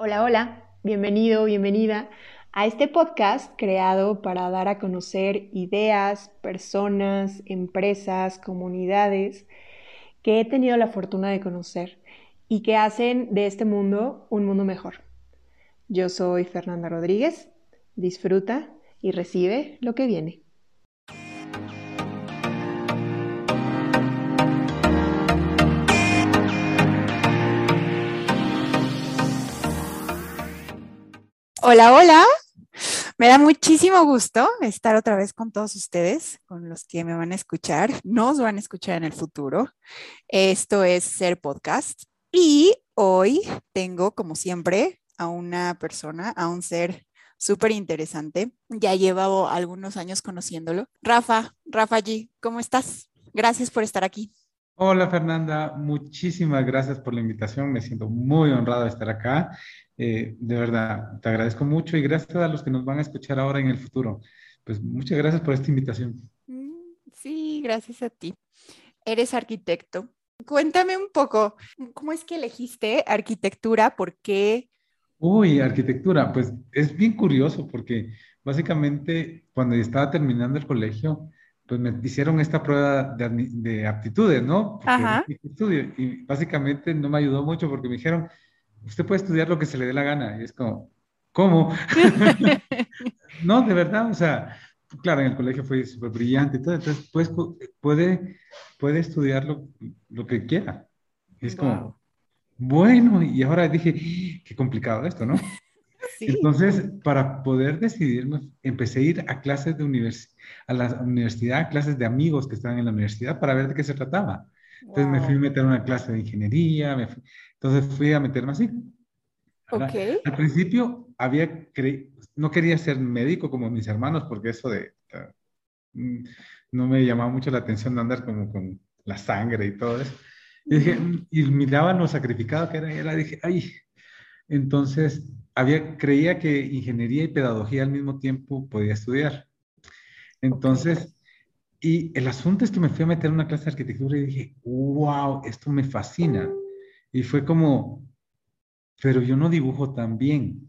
Hola, hola, bienvenido, bienvenida a este podcast creado para dar a conocer ideas, personas, empresas, comunidades que he tenido la fortuna de conocer y que hacen de este mundo un mundo mejor. Yo soy Fernanda Rodríguez, disfruta y recibe lo que viene. Hola, hola. Me da muchísimo gusto estar otra vez con todos ustedes, con los que me van a escuchar, nos van a escuchar en el futuro. Esto es Ser Podcast y hoy tengo, como siempre, a una persona, a un ser súper interesante. Ya llevo algunos años conociéndolo. Rafa, Rafa G, ¿cómo estás? Gracias por estar aquí. Hola Fernanda, muchísimas gracias por la invitación. Me siento muy honrado de estar acá eh, de verdad, te agradezco mucho y gracias a los que nos van a escuchar ahora en el futuro. Pues muchas gracias por esta invitación. Mm, sí, gracias a ti. Eres arquitecto. Cuéntame un poco, ¿cómo es que elegiste arquitectura? ¿Por qué? Uy, arquitectura, pues es bien curioso porque básicamente cuando estaba terminando el colegio, pues me hicieron esta prueba de, aptitudes, ¿no? Ajá. Estudio, y básicamente no me ayudó mucho porque me dijeron, usted puede estudiar lo que se le dé la gana. Y es como, ¿cómo? no, de verdad, o sea, claro, en el colegio fue súper brillante y todo, entonces pues, puede, puede estudiar lo, lo que quiera. Y es como, bueno, y ahora dije, qué complicado esto, ¿no? Entonces, para poder decidirme, empecé a ir a clases de universidad, a la universidad, clases de amigos que estaban en la universidad para ver de qué se trataba. Entonces me fui a meter una clase de ingeniería, me fui, entonces fui a meterme así. Okay. Al principio había no quería ser médico como mis hermanos porque eso de mm, no me llamaba mucho la atención de andar como con la sangre y todo eso. Y, dije, mm", y miraban lo sacrificado que era y era, dije, ay. Entonces había, creía que ingeniería y pedagogía al mismo tiempo podía estudiar. Entonces, y el asunto es que me fui a meter en una clase de arquitectura y dije, wow, esto me fascina. Y fue como, pero yo no dibujo tan bien.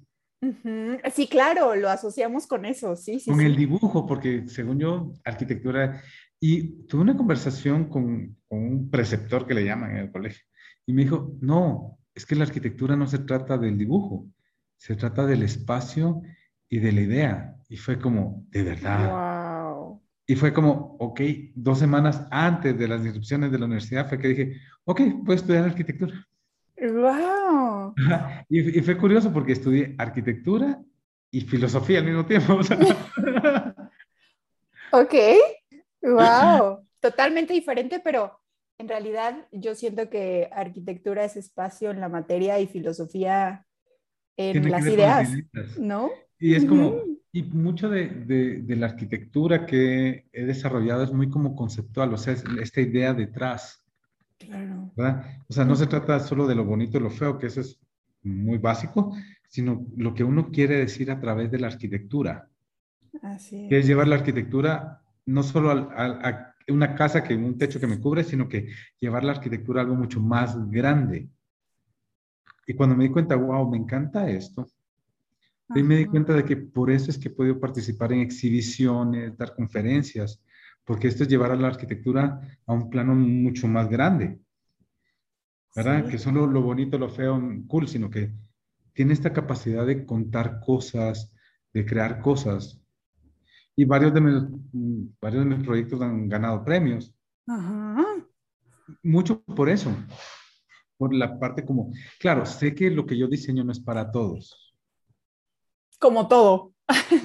Sí, claro, lo asociamos con eso, sí, sí. Con el dibujo, porque según yo, arquitectura, y tuve una conversación con, con, un preceptor que le llaman en el colegio, y me dijo, no, es que la arquitectura no se trata del dibujo, se trata del espacio y de la idea. Y fue como, de verdad. Wow. Y fue como, ok, dos semanas antes de las inscripciones de la universidad fue que dije, ok, voy a estudiar arquitectura. ¡Wow! Y, fue curioso porque estudié arquitectura y filosofía al mismo tiempo. ok, wow. Totalmente diferente, pero en realidad yo siento que arquitectura es espacio en la materia y filosofía en las ideas, ¿no? Y es como, y mucho de, de, de, la arquitectura que he desarrollado es muy como conceptual, o sea, es esta idea detrás. Claro. O sea, no se trata solo de lo bonito y lo feo, que eso es muy básico, sino lo que uno quiere decir a través de la arquitectura. Así es. Que es llevar la arquitectura no solo a, una casa que un techo que me cubre, sino que llevar la arquitectura a algo mucho más grande. Y cuando me di cuenta, wow, me encanta esto, y me di cuenta de que por eso es que he podido participar en exhibiciones, dar conferencias, porque esto es llevar a la arquitectura a un plano mucho más grande, ¿verdad? Que solo lo bonito, lo feo, cool, sino que tiene esta capacidad de contar cosas, de crear cosas. Y varios de mis, varios de mis proyectos han ganado premios. Ajá. Mucho por eso, por la parte como, claro, sé que lo que yo diseño no es para todos. Como todo.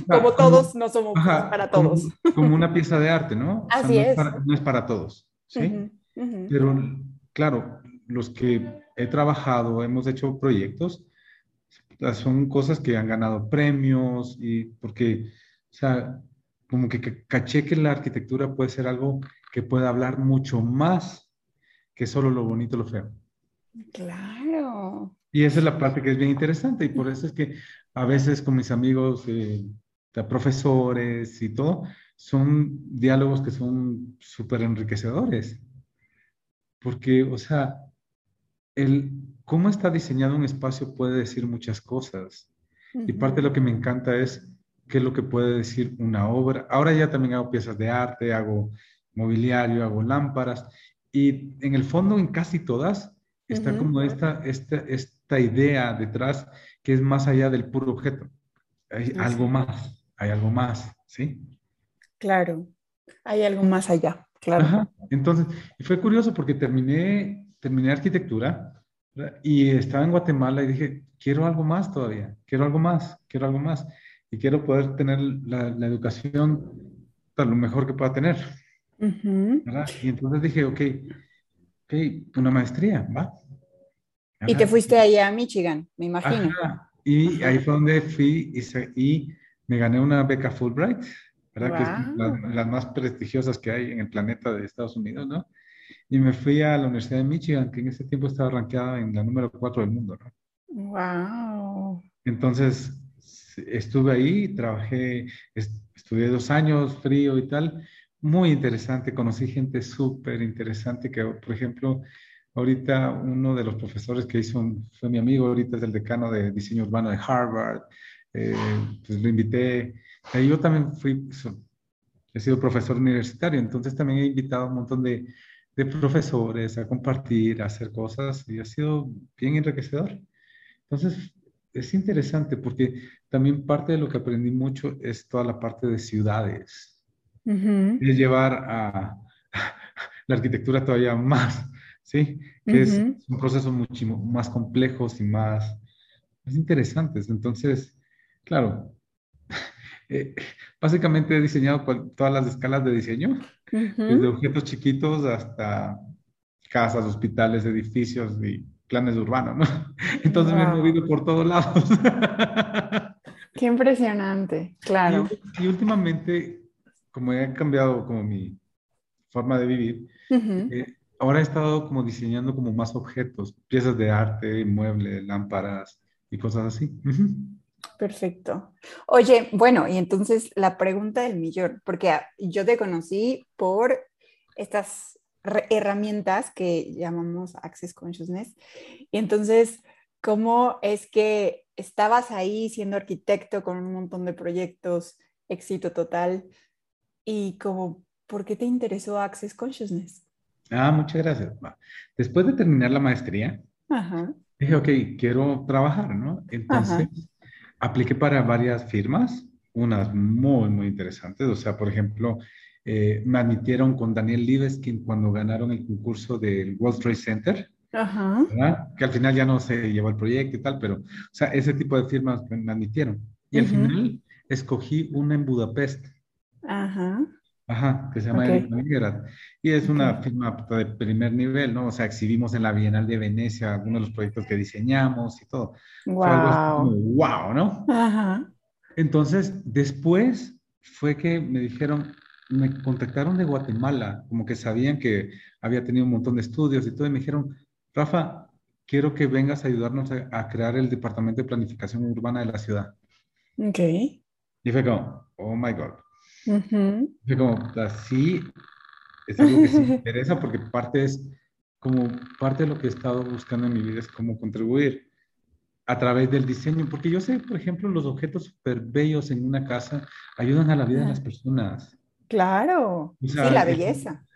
como todos no somos para todos. Como, una pieza de arte, ¿no? Así es. no es para todos, ¿sí? Pero claro, los que he trabajado, hemos hecho proyectos, son cosas que han ganado premios y porque, o sea, como que caché que la arquitectura puede ser algo que puede hablar mucho más que solo lo bonito, lo feo. Claro. Y esa es la parte que es bien interesante y por eso es que a veces con mis amigos, eh, profesores y todo, son diálogos que son súper enriquecedores. Porque, o sea, el, cómo está diseñado un espacio puede decir muchas cosas. Y parte de lo que me encanta es qué es lo que puede decir una obra. Ahora ya también hago piezas de arte, hago mobiliario, hago lámparas. Y en el fondo, en casi todas, está como esta, esta, esta idea detrás que es más allá del puro objeto. Hay algo más, hay algo más, ¿sí? Claro, hay algo más allá, claro. Entonces, fue curioso porque terminé, terminé arquitectura y estaba en Guatemala y dije, quiero algo más todavía, quiero algo más, quiero algo más. Y quiero poder tener la, la educación lo mejor que pueda tener. Y entonces dije, ok, ok, una maestría, va. Y te fuiste allá a Michigan, me imagino. Y ahí fue donde fui y, y me gané una beca Fulbright, ¿verdad? Que es las más prestigiosas que hay en el planeta de Estados Unidos, ¿no? Y me fui a la Universidad de Michigan, que en ese tiempo estaba rankeada en la número 4 del mundo, ¿no? Wow. Entonces, estuve ahí, trabajé, estudié dos años, frío y tal, muy interesante, conocí gente súper interesante que, por ejemplo, ahorita uno de los profesores que hizo, fue mi amigo, ahorita es el decano de diseño urbano de Harvard, eh, pues lo invité, y yo también fui, he sido profesor universitario, entonces también he invitado a un montón de, de profesores a compartir, a hacer cosas, y ha sido bien enriquecedor. Entonces, es interesante porque también parte de lo que aprendí mucho es toda la parte de ciudades. Es llevar a la arquitectura todavía más, ¿sí? Que es un proceso mucho más complejos y más, más interesantes. Entonces, claro, eh, básicamente he diseñado todas las escalas de diseño, desde objetos chiquitos hasta casas, hospitales, edificios y planes urbanos, ¿no? Entonces me he movido por todos lados. Qué impresionante, claro. Y, últimamente, como he cambiado como mi forma de vivir, eh, ahora he estado como diseñando como más objetos, piezas de arte, muebles, lámparas y cosas así. Perfecto. Oye, bueno, y entonces la pregunta del millón, porque yo te conocí por estas herramientas que llamamos Access Consciousness. Y entonces, ¿cómo es que estabas ahí siendo arquitecto con un montón de proyectos, éxito total? Y como, ¿por qué te interesó Access Consciousness? Ah, muchas gracias. Después de terminar la maestría, dije, ok, quiero trabajar, ¿no? Entonces, apliqué para varias firmas, unas muy, muy interesantes. O sea, por ejemplo, eh, me admitieron con Daniel Liveskin cuando ganaron el concurso del World Trade Center, que al final ya no se llevó el proyecto y tal, pero, o sea, ese tipo de firmas me admitieron. Y al final escogí una en Budapest. Ajá. Ajá, que se llama okay. Y es una firma de primer nivel, ¿no? O sea, exhibimos en la Bienal de Venecia algunos de los proyectos que diseñamos y todo. Wow. wow, ¿no? Ajá. Entonces, después fue que me dijeron, me contactaron de Guatemala, como que sabían que había tenido un montón de estudios y todo, y me dijeron, Rafa, quiero que vengas a ayudarnos a, crear el Departamento de Planificación Urbana de la ciudad. Ok. Y fue como, oh my God. Fue como, así es algo que me interesa porque parte es, como parte de lo que he estado buscando en mi vida es cómo contribuir a través del diseño, porque yo sé, por ejemplo, los objetos súper bellos en una casa ayudan a la vida de las personas. Claro, sí, la belleza.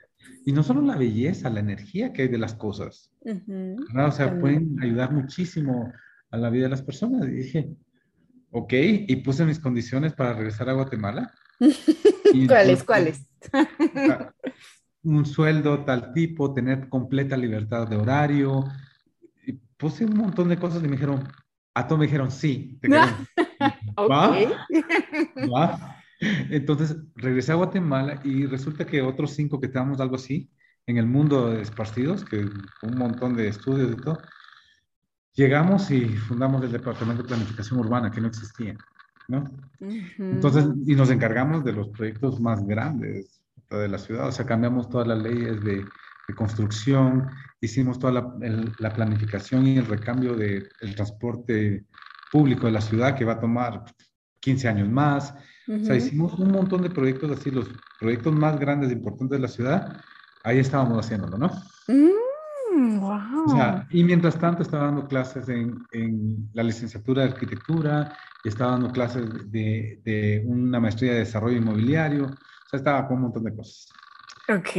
Y no solo la belleza, la energía que hay de las cosas. O sea, pueden ayudar muchísimo a la vida de las personas. Y dije, ok, y puse mis condiciones para regresar a Guatemala. ¿Cuáles? ¿Cuáles? un sueldo tal tipo, tener completa libertad de horario. Y puse un montón de cosas y me dijeron, a todos me dijeron, sí, te ¿Va? ¿Va? Entonces regresé a Guatemala y resulta que otros cinco que estábamos algo así en el mundo de esparcidos, que un montón de estudios y todo, llegamos y fundamos el Departamento de Planificación Urbana, que no existía, ¿no? Entonces, y nos encargamos de los proyectos más grandes de la ciudad, o sea, cambiamos todas las leyes de, construcción, hicimos toda la, la, planificación y el recambio del transporte público de la ciudad, que va a tomar 15 años más, o sea, hicimos un montón de proyectos así, los proyectos más grandes e importantes de la ciudad, ahí estábamos haciéndolo, ¿no? Mm, Wow. y mientras tanto estaba dando clases en, en, la licenciatura de arquitectura, estaba dando clases de, de, una maestría de desarrollo inmobiliario, o sea, estaba con un montón de cosas. Ok.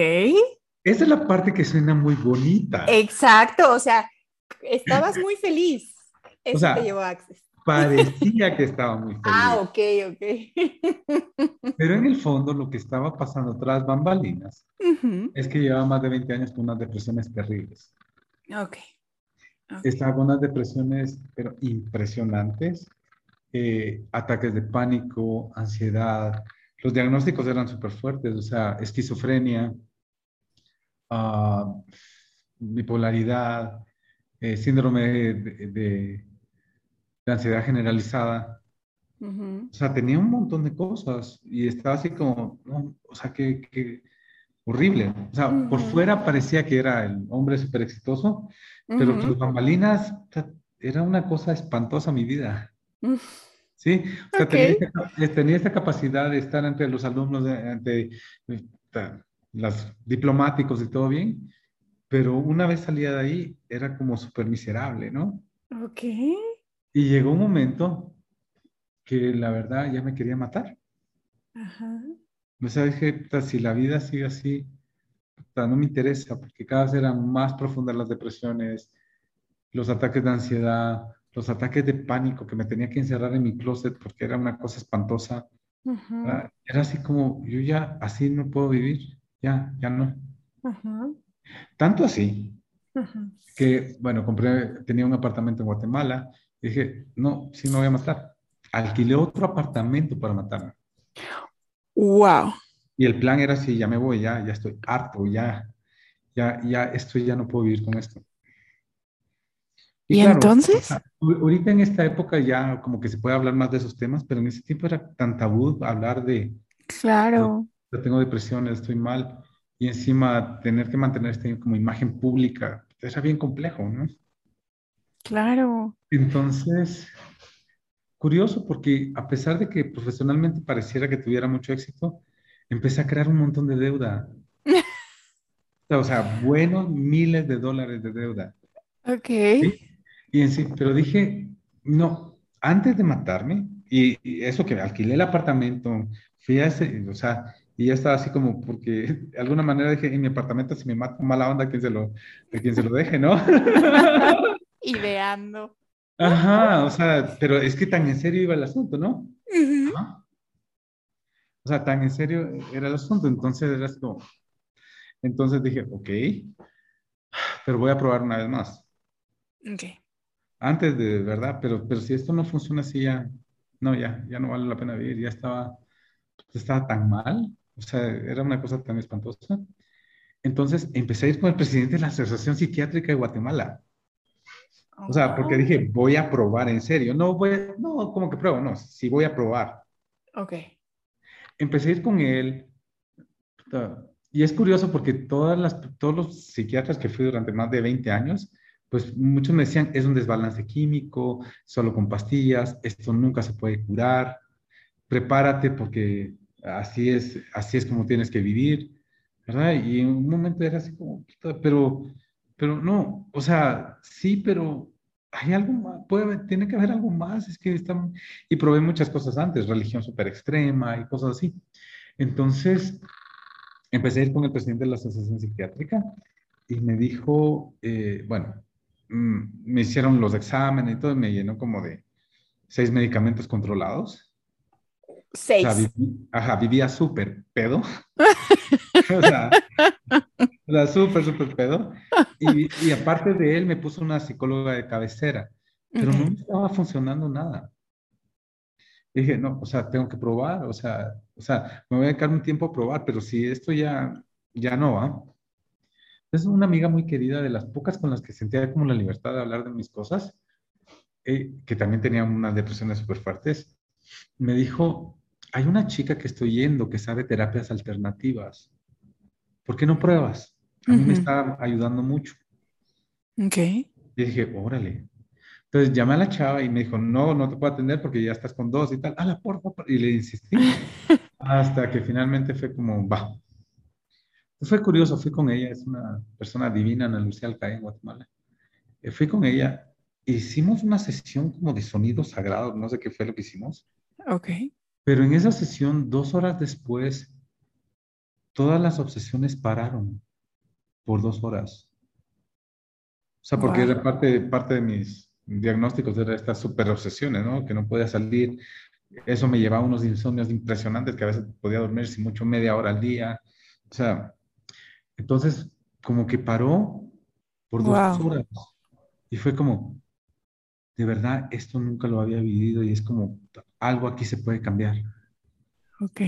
Esa es la parte que suena muy bonita. Exacto, o sea, estabas muy feliz. Eso o sea, te llevó a Access. Parecía que estaba muy feliz. Ah, ok, ok. Pero en el fondo lo que estaba pasando tras bambalinas es que llevaba más de 20 años con unas depresiones terribles. Ok. Estaba con unas depresiones, pero impresionantes. Eh, ataques de pánico, ansiedad. Los diagnósticos eran súper fuertes, o sea, esquizofrenia, uh, bipolaridad, eh, síndrome de, ansiedad generalizada. O sea, tenía un montón de cosas y estaba así como, o sea, que, horrible. O sea, por fuera parecía que era el hombre súper exitoso, pero sus bambalinas, era una cosa espantosa mi vida. Sí, o sea, tenía, esta, capacidad de estar entre los alumnos, entre los diplomáticos y todo bien, pero una vez salía de ahí era como súper miserable, ¿no? Ok. Y llegó un momento que la verdad ya me quería matar. Ajá. O sea, dije, si la vida sigue así, no me interesa, porque cada vez eran más profundas las depresiones, los ataques de ansiedad, los ataques de pánico que me tenía que encerrar en mi closet porque era una cosa espantosa. Era así como, yo ya así no puedo vivir, ya, ya no. Tanto así que, bueno, compré, tenía un apartamento en Guatemala dije, no, sí me voy a matar. Alquilé otro apartamento para matarme. Wow. Y el plan era así, ya me voy, ya, ya estoy harto, ya, ya, ya, esto ya no puedo vivir con esto. ¿Y, entonces? Ahorita en esta época ya como que se puede hablar más de esos temas, pero en ese tiempo era tan tabú hablar de... Claro. Yo tengo depresiones, estoy mal, y encima tener que mantener este como imagen pública, era bien complejo, ¿no? Claro. Entonces, curioso porque a pesar de que profesionalmente pareciera que tuviera mucho éxito, empecé a crear un montón de deuda. o sea, buenos miles de dólares de deuda. Ok. Y en sí, pero dije, no, antes de matarme, y, eso que alquilé el apartamento, fui a ese, o sea, y ya estaba así como, porque de alguna manera dije, en mi apartamento si me mato mala onda, ¿quién se lo, quien se lo deje, ¿no? Ideando. Ajá, o sea, pero es que tan en serio iba el asunto, ¿no? O sea, tan en serio era el asunto, entonces era como, entonces dije, ok, pero voy a probar una vez más. Ok. Antes de verdad, pero, pero si esto no funciona así ya, no, ya, ya no vale la pena vivir, ya estaba, estaba tan mal, o sea, era una cosa tan espantosa. Entonces empecé a ir con el presidente de la Asociación Psiquiátrica de Guatemala. O sea, porque dije, voy a probar en serio. No, voy, no, como que pruebo, no, sí voy a probar. Ok. Empecé a ir con él. Y es curioso porque todas las, todos los psiquiatras que fui durante más de 20 años, pues muchos me decían, es un desbalance químico, solo con pastillas, esto nunca se puede curar, prepárate porque así es, así es como tienes que vivir, ¿verdad? Y en un momento era así como, pero pero no, o sea, sí, pero hay algo más, puede, tiene que haber algo más, es que están, y probé muchas cosas antes, religión súper extrema y cosas así. Entonces, empecé a ir con el presidente de la Asociación Psiquiátrica y me dijo, eh, bueno, mm, me hicieron los exámenes y todo, y me llenó como de seis medicamentos controlados. Seis. ajá, vivía súper pedo. o sea, la súper, súper pedo. Y, y, aparte de él, me puso una psicóloga de cabecera, pero no estaba funcionando nada. dije, no, o sea, tengo que probar, o sea, o sea, me voy a dedicar un tiempo a probar, pero si esto ya, ya no va. Es una amiga muy querida, de las pocas con las que sentía como la libertad de hablar de mis cosas, eh, que también tenía unas depresiones súper fuertes, me dijo, hay una chica que estoy yendo que sabe terapias alternativas. ¿Por qué no pruebas? A mí me está ayudando mucho. Ok. Y dije, órale. Entonces llamé a la chava y me dijo, no, no te puedo atender porque ya estás con dos y tal. Ah, por favor. Y le insistí. hasta que finalmente fue como, va. Fue curioso, fui con ella, es una persona divina, Ana Lucía Alcaí, en Guatemala. Eh, fui con ella, hicimos una sesión como de sonidos sagrados, no sé qué fue lo que hicimos. Ok. Pero en esa sesión, dos horas después, todas las obsesiones pararon por dos horas. O sea, porque era parte, parte de mis diagnósticos, era estas super obsesiones, ¿no? Que no podía salir. Eso me llevaba a unos insomnios impresionantes que a veces podía dormir sin mucho media hora al día. O sea, entonces, como que paró por dos horas. Y fue como, de verdad, esto nunca lo había vivido y es como, algo aquí se puede cambiar. Ok.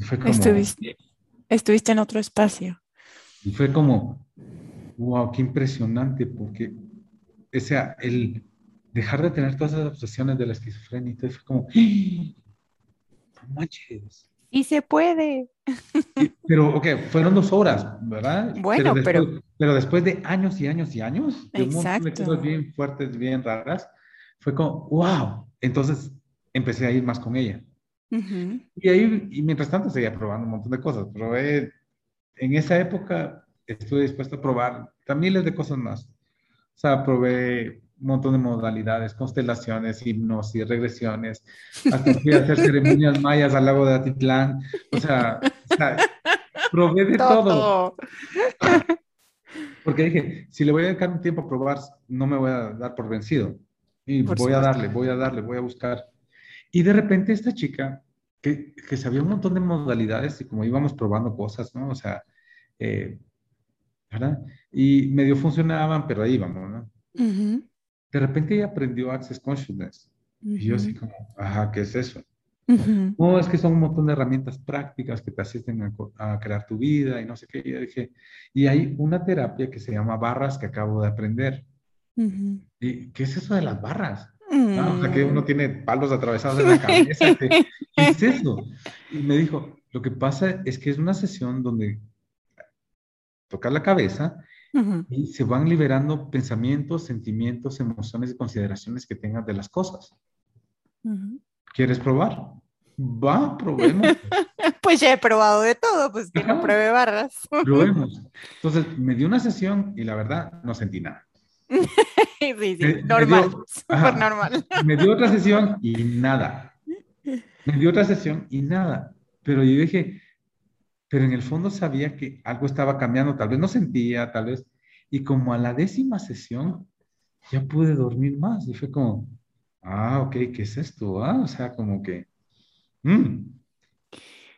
Fue como, estuviste, estuviste en otro espacio. Y fue como, wow, qué impresionante, porque ese, el dejar de tener todas esas obsesiones de la esquizofrenia, y fue como, ¡Ah! no manches. Y se puede. pero, ok, fueron dos horas, ¿verdad? Bueno, pero pero... después de años y años y años, de un montón de cosas bien fuertes, bien raras, fue como, wow. Entonces empecé a ir más con ella. Y ahí, y mientras tanto seguía probando un montón de cosas. Probé, en esa época estuve dispuesto a probar miles de cosas más. O sea, probé un montón de modalidades, constelaciones, hipnosis, regresiones, hasta fui a hacer ceremonias mayas al lago de Atitlán. O sea, probé de todo. Porque dije, si le voy a dedicar un tiempo a probar, no me voy a dar por vencido. Y voy a darle, voy a darle, voy a buscar. Y de repente esta chica, que, que, sabía un montón de modalidades y como íbamos probando cosas, ¿no? O sea, eh, ¿verdad? Y medio funcionaban, pero ahí íbamos, ¿no? De repente ella aprendió Access Consciousness. Y yo así como, ajá, ¿qué es eso? No, es que son un montón de herramientas prácticas que te asisten a, crear tu vida y no sé qué. Y dije, y hay una terapia que se llama barras que acabo de aprender. ¿Y qué es eso de las barras? Ah, o sea, que uno tiene palos atravesados en la cabeza. ¿Qué es eso? Y me dijo, lo que pasa es que es una sesión donde tocas la cabeza y se van liberando pensamientos, sentimientos, emociones y consideraciones que tengas de las cosas. ¿Quieres probar? Va, probemos. pues ya he probado de todo, pues que no pruebe barras. probemos. Entonces, me dio una sesión y la verdad no sentí nada. sí, sí, normal, súper normal. Me dio otra sesión y nada. Me dio otra sesión y nada. Pero yo dije, pero en el fondo sabía que algo estaba cambiando, tal vez no sentía, tal vez, y como a la décima sesión ya pude dormir más y fue como, ah, ok, ¿qué es esto? Ah, o sea, como que, mm".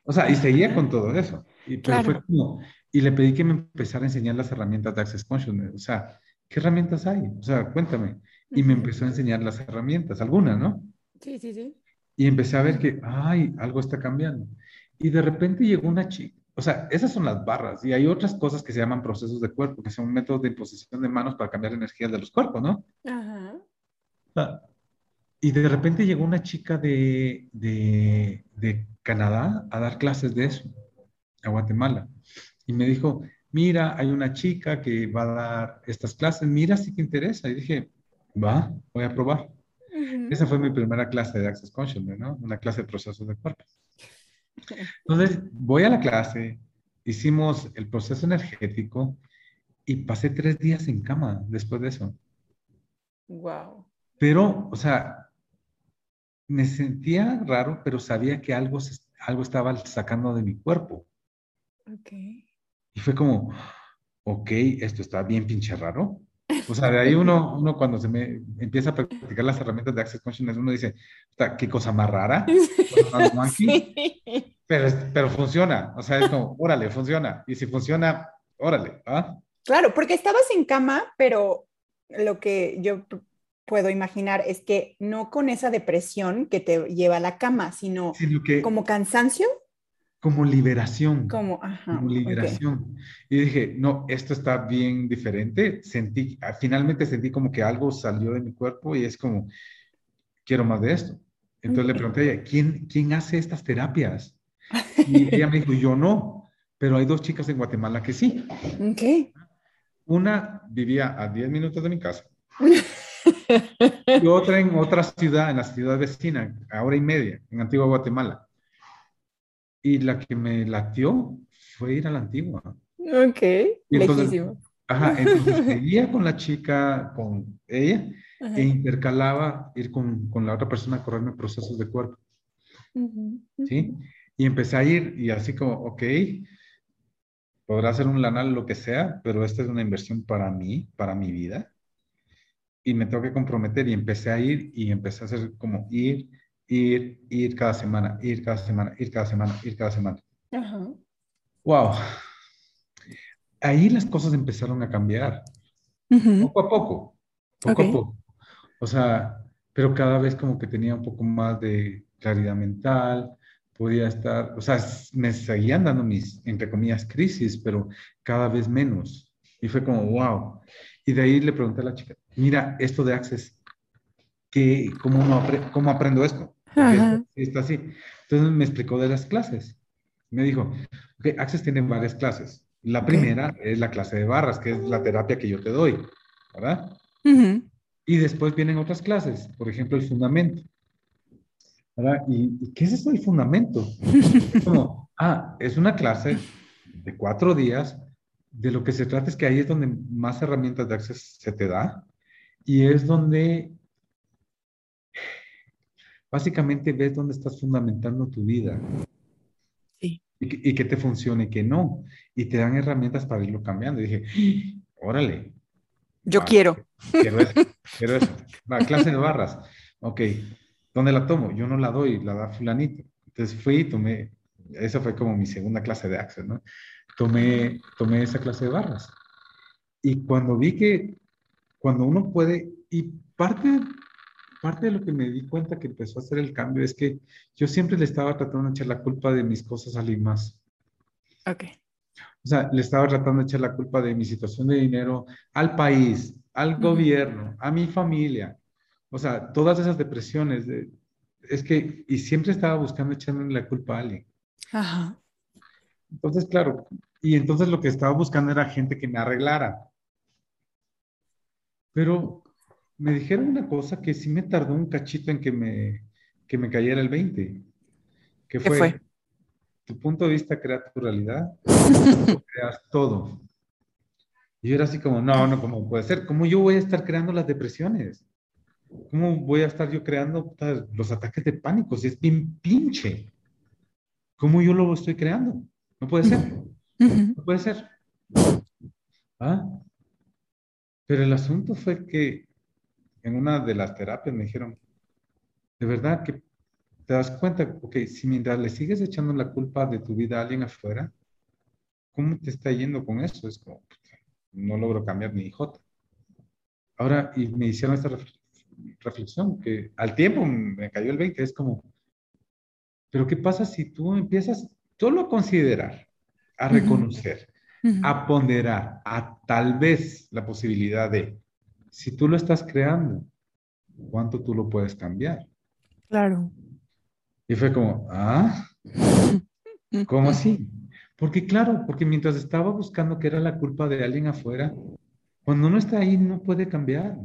o sea, y seguía con todo eso. Y, pero fue como, y le pedí que me empezara a enseñar las herramientas de Access Consciousness, o sea, ¿qué herramientas hay? O sea, cuéntame. Y me empezó a enseñar las herramientas, algunas, ¿no? Sí, sí, sí. Y empecé a ver que, ay, algo está cambiando. Y de repente llegó una chica, o sea, esas son las barras y hay otras cosas que se llaman procesos de cuerpo, que son métodos de imposición de manos para cambiar energías de los cuerpos, ¿no? Ajá. y de repente llegó una chica de, de, de, Canadá a dar clases de eso, a Guatemala. Y me dijo, mira, hay una chica que va a dar estas clases, mira si te interesa. Y dije, va, voy a probar. Esa fue mi primera clase de Access Consciousness, ¿no? Una clase de procesos de cuerpo. Entonces, voy a la clase, hicimos el proceso energético y pasé tres días en cama después de eso. Wow. Pero, o sea, me sentía raro, pero sabía que algo, algo estaba sacando de mi cuerpo. Ok. Y fue como, ok, esto está bien pinche raro. O sea, de ahí uno, uno cuando se me empieza a practicar las herramientas de Access Consciousness, uno dice, qué cosa más rara, pero, pero funciona. O sea, es como, órale, funciona. Y si funciona, órale. ¿ah? Claro, porque estabas en cama, pero lo que yo puedo imaginar es que no con esa depresión que te lleva a la cama, sino, como cansancio como liberación. Como, liberación. Y dije, no, esto está bien diferente. Sentí, finalmente sentí como que algo salió de mi cuerpo y es como, quiero más de esto. Entonces le pregunté a ella, ¿quién, ¿quién hace estas terapias? Y ella me dijo, yo no, pero hay dos chicas en Guatemala que sí. Una vivía a 10 minutos de mi casa. y otra en otra ciudad, en la ciudad vecina, a hora y media, en Antigua Guatemala. Y la que me latió fue ir a la antigua. Ok, lejísimo. Ajá, entonces seguía con la chica, con ella, e intercalaba ir con, con, la otra persona a correrme procesos de cuerpo. ¿Sí? Y empecé a ir y así como, ok, podrá ser un lanal, lo que sea, pero esta es una inversión para mí, para mi vida. Y me tengo que comprometer y empecé a ir y empecé a hacer como ir, ir, ir cada semana, ir cada semana, ir cada semana, ir cada semana. Ajá. Wow. Ahí las cosas empezaron a cambiar. Poco a poco, poco a poco. O sea, pero cada vez como que tenía un poco más de claridad mental, podía estar, o sea, me seguían dando mis, entre comillas, crisis, pero cada vez menos. Y fue como, wow. Y de ahí le pregunté a la chica, mira, esto de Access, ¿qué, cómo, ¿cómo aprendo esto? Está así. Entonces me explicó de las clases. Me dijo, ok, Access tiene varias clases. La primera es la clase de barras, que es la terapia que yo te doy, ¿verdad? Y después vienen otras clases, por ejemplo, el fundamento. ¿verdad? ¿Y, qué es eso del fundamento? como, ah, es una clase de cuatro días. De lo que se trata es que ahí es donde más herramientas de acceso se te da y es donde básicamente ves dónde estás fundamentando tu vida. Sí. Y, que te funcione y que no. Y te dan herramientas para irlo cambiando. Y dije, órale. Yo quiero. Quiero eso. Quiero eso. La clase de barras. Ok. ¿Dónde la tomo? Yo no la doy, la da fulanito. Entonces fui y tomé, esa fue como mi segunda clase de Access, ¿no? Tomé, tomé esa clase de barras. Y cuando vi que, cuando uno puede, y parte, parte de lo que me di cuenta que empezó a hacer el cambio es que yo siempre le estaba tratando de echar la culpa de mis cosas a alguien más. Ok. O sea, le estaba tratando de echar la culpa de mi situación de dinero al país, al gobierno, a mi familia, o sea, todas esas depresiones, es que, y siempre estaba buscando echarle la culpa a alguien. Ajá. Entonces, claro, y entonces lo que estaba buscando era gente que me arreglara. Pero me dijeron una cosa que sí me tardó un cachito en que me, que me cayera el 20. Que fue, fue? Tu punto de vista crea tu realidad, tú creas todo. Y yo era así como, no, no, ¿cómo puede ser? ¿Cómo yo voy a estar creando las depresiones? ¿Cómo voy a estar yo creando los ataques de pánico si es bien pinche? ¿Cómo yo lo estoy creando? No puede ser. No puede ser. ¿Ah? Pero el asunto fue que en una de las terapias me dijeron, de verdad que te das cuenta, ok, si mientras le sigues echando la culpa de tu vida a alguien afuera, ¿cómo te está yendo con eso? Es como, no logro cambiar ni J. Ahora, y me hicieron esta reflexión reflexión, que al tiempo me cayó el 20, es como, pero ¿qué pasa si tú empiezas solo a considerar, a reconocer, a ponderar, a tal vez la posibilidad de, si tú lo estás creando, ¿cuánto tú lo puedes cambiar? Claro. Y fue como, ah, ¿cómo así? Porque claro, porque mientras estaba buscando que era la culpa de alguien afuera, cuando uno está ahí no puede cambiar.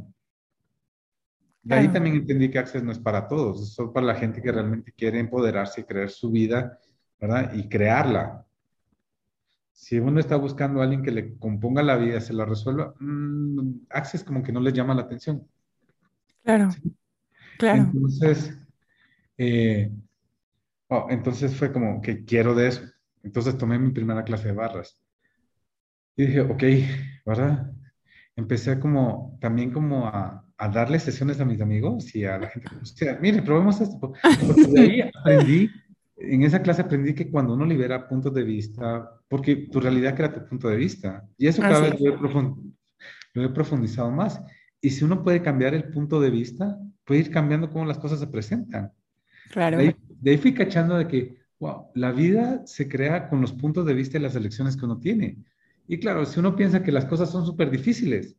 De ahí también entendí que Access no es para todos, es solo para la gente que realmente quiere empoderarse y crear su vida, ¿verdad? Y crearla. Si uno está buscando a alguien que le componga la vida, se la resuelva, mmm, Access como que no le llama la atención. Claro, claro. Entonces, eh, oh, entonces fue como que quiero de eso. Entonces tomé mi primera clase de barras. Y dije, ok, ¿verdad? Empecé como, también como a, a darle sesiones a mis amigos y a la gente que mire, probemos esto. Porque de ahí aprendí, en esa clase aprendí que cuando uno libera puntos de vista, porque tu realidad crea tu punto de vista, y eso cada vez lo he, profundizado más. Y si uno puede cambiar el punto de vista, puede ir cambiando cómo las cosas se presentan. Claro. De ahí, fui cachando de que, wow, la vida se crea con los puntos de vista y las elecciones que uno tiene. Y claro, si uno piensa que las cosas son súper difíciles,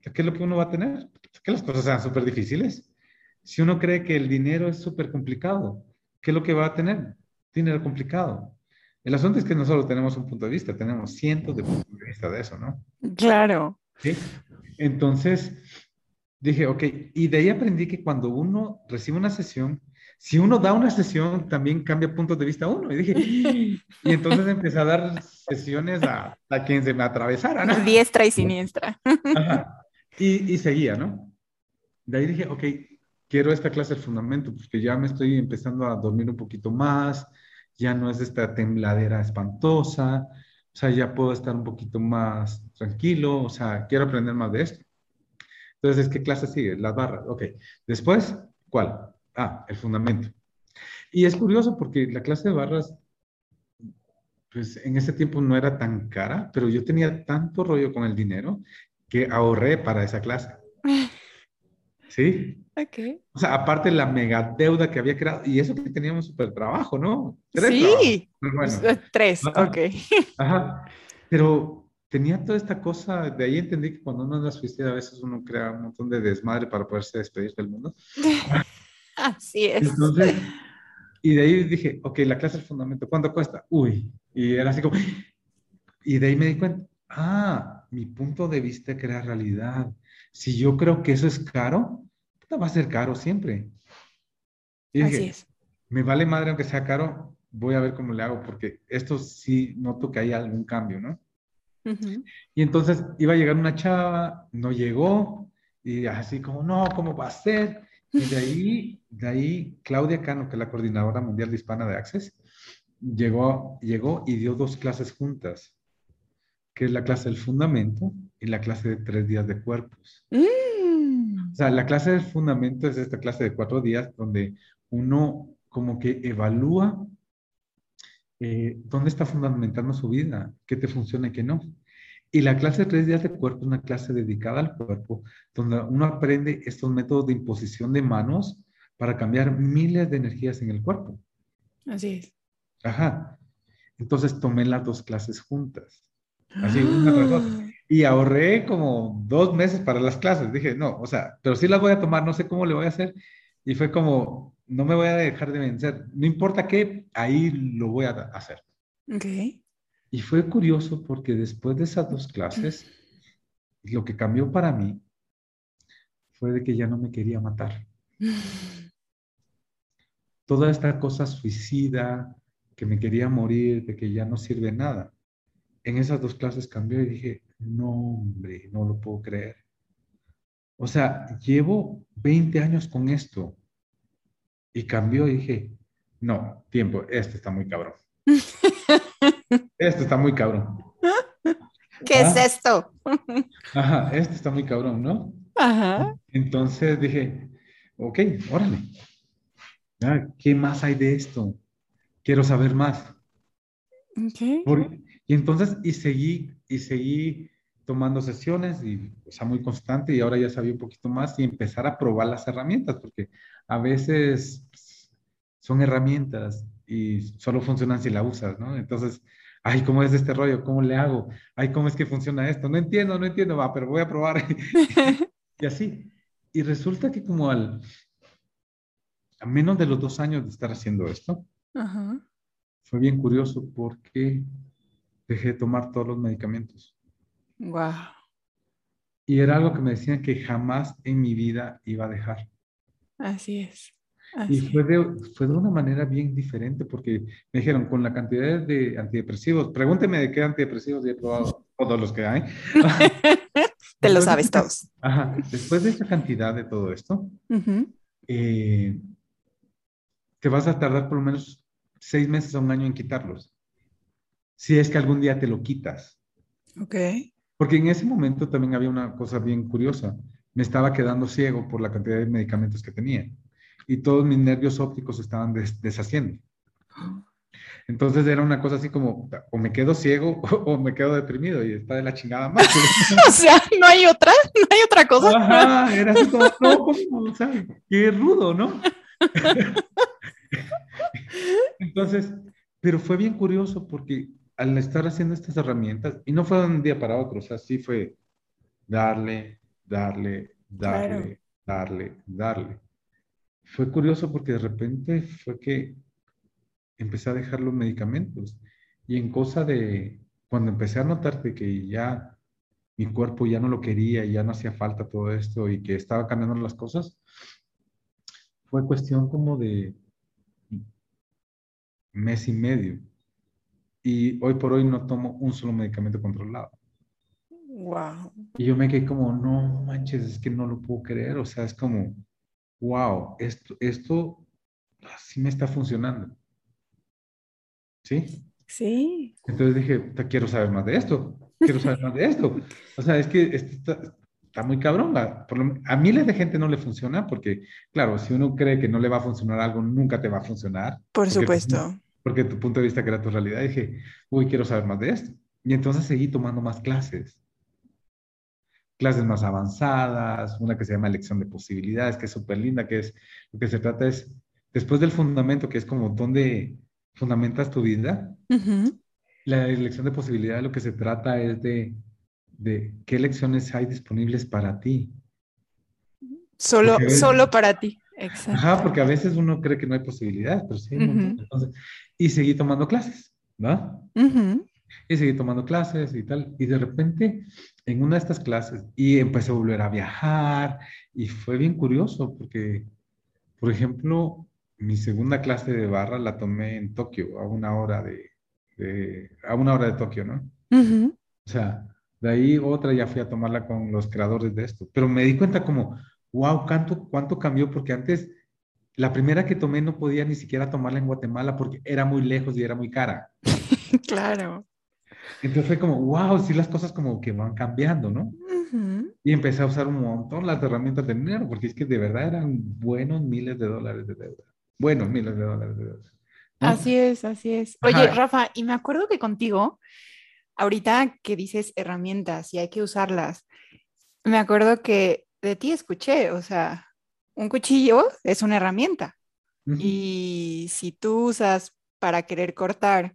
¿qué es lo que uno va a tener? Que las cosas sean súper difíciles. Si uno cree que el dinero es súper complicado, ¿qué es lo que va a tener? Dinero complicado. El asunto es que no solo tenemos un punto de vista, tenemos cientos de puntos de vista de eso, ¿no? Claro. ¿Sí? Entonces, dije, ok, y de ahí aprendí que cuando uno recibe una sesión, si uno da una sesión, también cambia puntos de vista uno. Y dije, y entonces empecé a dar sesiones a, a quien se me atravesara, ¿no? Diestra y siniestra. Y, y seguía, ¿no? De ahí dije, ok, quiero esta clase del fundamento, porque ya me estoy empezando a dormir un poquito más, ya no es esta tembladera espantosa, o sea, ya puedo estar un poquito más tranquilo, o sea, quiero aprender más de esto. Entonces, ¿qué clase sigue? Las barras, ok. Después, ¿cuál? Ah, el fundamento. Y es curioso porque la clase de barras, pues en ese tiempo no era tan cara, pero yo tenía tanto rollo con el dinero que ahorré para esa clase. ¿Sí? Ok. O sea, aparte la mega deuda que había creado, y eso que teníamos súper trabajo, ¿no? Tres sí, pues, eh, tres, ok. Ajá. Pero tenía toda esta cosa, de ahí entendí que cuando uno anda suicida a veces uno crea un montón de desmadre para poderse despedir del mundo. Así es. Entonces, y de ahí dije, ok, la clase del fundamento, ¿cuánto cuesta? Uy, y era así como, y de ahí me di cuenta, ah, mi punto de vista crea realidad. Si yo creo que eso es caro, va a ser caro siempre. Y Así es. Me vale madre aunque sea caro, voy a ver cómo le hago, porque esto sí noto que hay algún cambio, ¿no? Y entonces iba a llegar una chava, no llegó, y así como, no, ¿cómo va a ser? Y de ahí, de ahí, Claudia Cano, que es la coordinadora mundial de hispana de Access, llegó, llegó y dio dos clases juntas, que es la clase del fundamento y la clase de tres días de cuerpos. Mm. O sea, la clase del fundamento es esta clase de cuatro días donde uno como que evalúa eh, dónde está fundamentando su vida, qué te funciona y qué no. Y la clase de tres días de cuerpo es una clase dedicada al cuerpo, donde uno aprende estos métodos de imposición de manos para cambiar miles de energías en el cuerpo. Así es. Ajá. Entonces tomé las dos clases juntas. Así, una razón. Ah. Y ahorré como dos meses para las clases. Dije, no, o sea, pero sí las voy a tomar, no sé cómo le voy a hacer. Y fue como, no me voy a dejar de vencer. No importa qué, ahí lo voy a hacer. Ok. Y fue curioso porque después de esas dos clases, lo que cambió para mí fue de que ya no me quería matar. Toda esta cosa suicida, que me quería morir, de que ya no sirve nada. En esas dos clases cambió y dije, no, hombre, no lo puedo creer. O sea, llevo 20 años con esto y cambió y dije, no, tiempo, este está muy cabrón. Este está muy cabrón. ¿Qué es ah. esto? Ajá, este está muy cabrón, ¿no? Ajá. Entonces dije, ok, órale. Ah, ¿Qué más hay de esto? Quiero saber más. Okay. y entonces, y seguí, y seguí tomando sesiones, y, o sea, muy constante, y ahora ya sabía un poquito más y empezar a probar las herramientas, porque a veces pues, son herramientas y solo funcionan si la usas, ¿no? Entonces, ay, ¿cómo es este rollo? ¿Cómo le hago? Ay, ¿cómo es que funciona esto? No entiendo, no entiendo, va, pero voy a probar. y así. Y resulta que como al, a menos de los dos años de estar haciendo esto, fue bien curioso porque dejé de tomar todos los medicamentos. Wow. Y era algo que me decían que jamás en mi vida iba a dejar. Así es. Y fue de, fue de una manera bien diferente porque me dijeron, con la cantidad de antidepresivos, pregúnteme de qué antidepresivos he probado todos los que hay. Te lo sabes todos. Ajá, después de esa cantidad de todo esto, eh, te vas a tardar por lo menos seis meses a un año en quitarlos. Si es que algún día te lo quitas. Ok. Porque en ese momento también había una cosa bien curiosa. Me estaba quedando ciego por la cantidad de medicamentos que tenía. Y todos mis nervios ópticos estaban deshaciendo. Entonces era una cosa así como, o me quedo ciego o, me quedo deprimido y está de la chingada más. o sea, no hay otra, no hay otra cosa. Ajá, era así como, no, o sea, qué rudo, ¿no? Entonces, pero fue bien curioso porque al estar haciendo estas herramientas, y no fue de un día para otro, o sea, sí fue darle, darle, darle, darle, darle. Fue curioso porque de repente fue que empecé a dejar los medicamentos y en cosa de, cuando empecé a notarte que ya mi cuerpo ya no lo quería y ya no hacía falta todo esto y que estaba cambiando las cosas, fue cuestión como de mes y medio. Y hoy por hoy no tomo un solo medicamento controlado. Wow. Y yo me quedé como, no manches, es que no lo puedo creer. O sea, es como, wow, esto, esto sí me está funcionando. ¿Sí? Sí. Entonces dije, quiero saber más de esto. Quiero saber más de esto. O sea, es que esto está, muy cabrón. a miles de gente no le funciona porque, claro, si uno cree que no le va a funcionar algo, nunca te va a funcionar. Por supuesto. Porque tu punto de vista que era tu realidad, dije, uy, quiero saber más de esto. Y entonces seguí tomando más clases clases más avanzadas, una que se llama elección de posibilidades, que es súper linda, que es, lo que se trata es, después del fundamento, que es como dónde fundamentas tu vida, la elección de posibilidades lo que se trata es de, de qué elecciones hay disponibles para ti. Solo, solo para ti. Exacto. Ajá, porque a veces uno cree que no hay posibilidades, pero sí. Entonces, y seguí tomando clases, ¿va? Y seguí tomando clases y tal. Y de repente en una de estas clases y empecé a volver a viajar y fue bien curioso porque, por ejemplo, mi segunda clase de barra la tomé en Tokio a una hora de, a una hora de Tokio, ¿no? O sea, de ahí otra ya fui a tomarla con los creadores de esto, pero me di cuenta como, wow, cuánto, cuánto cambió porque antes la primera que tomé no podía ni siquiera tomarla en Guatemala porque era muy lejos y era muy cara. claro. Entonces fue como, wow, sí las cosas como que van cambiando, ¿no? Y empecé a usar un montón las herramientas de dinero, porque es que de verdad eran buenos miles de dólares de deuda. Buenos miles de dólares de deuda. Así es, así es. Oye, Rafa, y me acuerdo que contigo, ahorita que dices herramientas y hay que usarlas, me acuerdo que de ti escuché, o sea, un cuchillo es una herramienta. Y si tú usas para querer cortar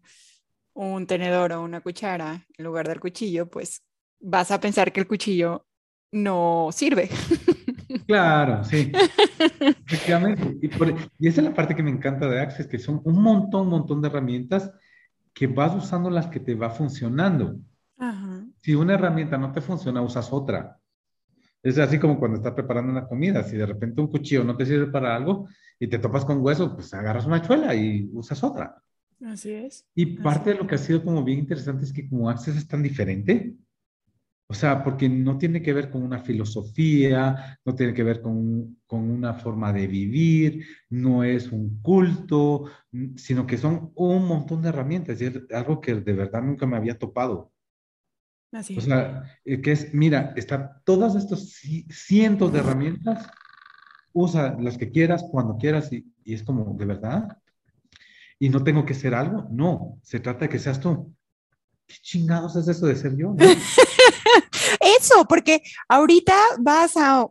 un tenedor o una cuchara en lugar del cuchillo, pues vas a pensar que el cuchillo no sirve. Claro, sí. Efectivamente. Y, esa es la parte que me encanta de Access, que son un montón, un montón de herramientas que vas usando las que te va funcionando. Si una herramienta no te funciona, usas otra. Es así como cuando estás preparando una comida. Si de repente un cuchillo no te sirve para algo y te topas con hueso, pues agarras una chuela y usas otra. Así es. Y parte de lo que ha sido como bien interesante es que como Access es tan diferente, o sea, porque no tiene que ver con una filosofía, no tiene que ver con, con, una forma de vivir, no es un culto, sino que son un montón de herramientas y es algo que de verdad nunca me había topado. Así o sea, eh, que es, mira, están todas estas cientos de herramientas, usa las que quieras, cuando quieras y, y es como, de verdad, y no tengo que ser algo. No, se trata de que seas tú. ¿Qué chingados es eso de ser yo? eso, porque ahorita vas a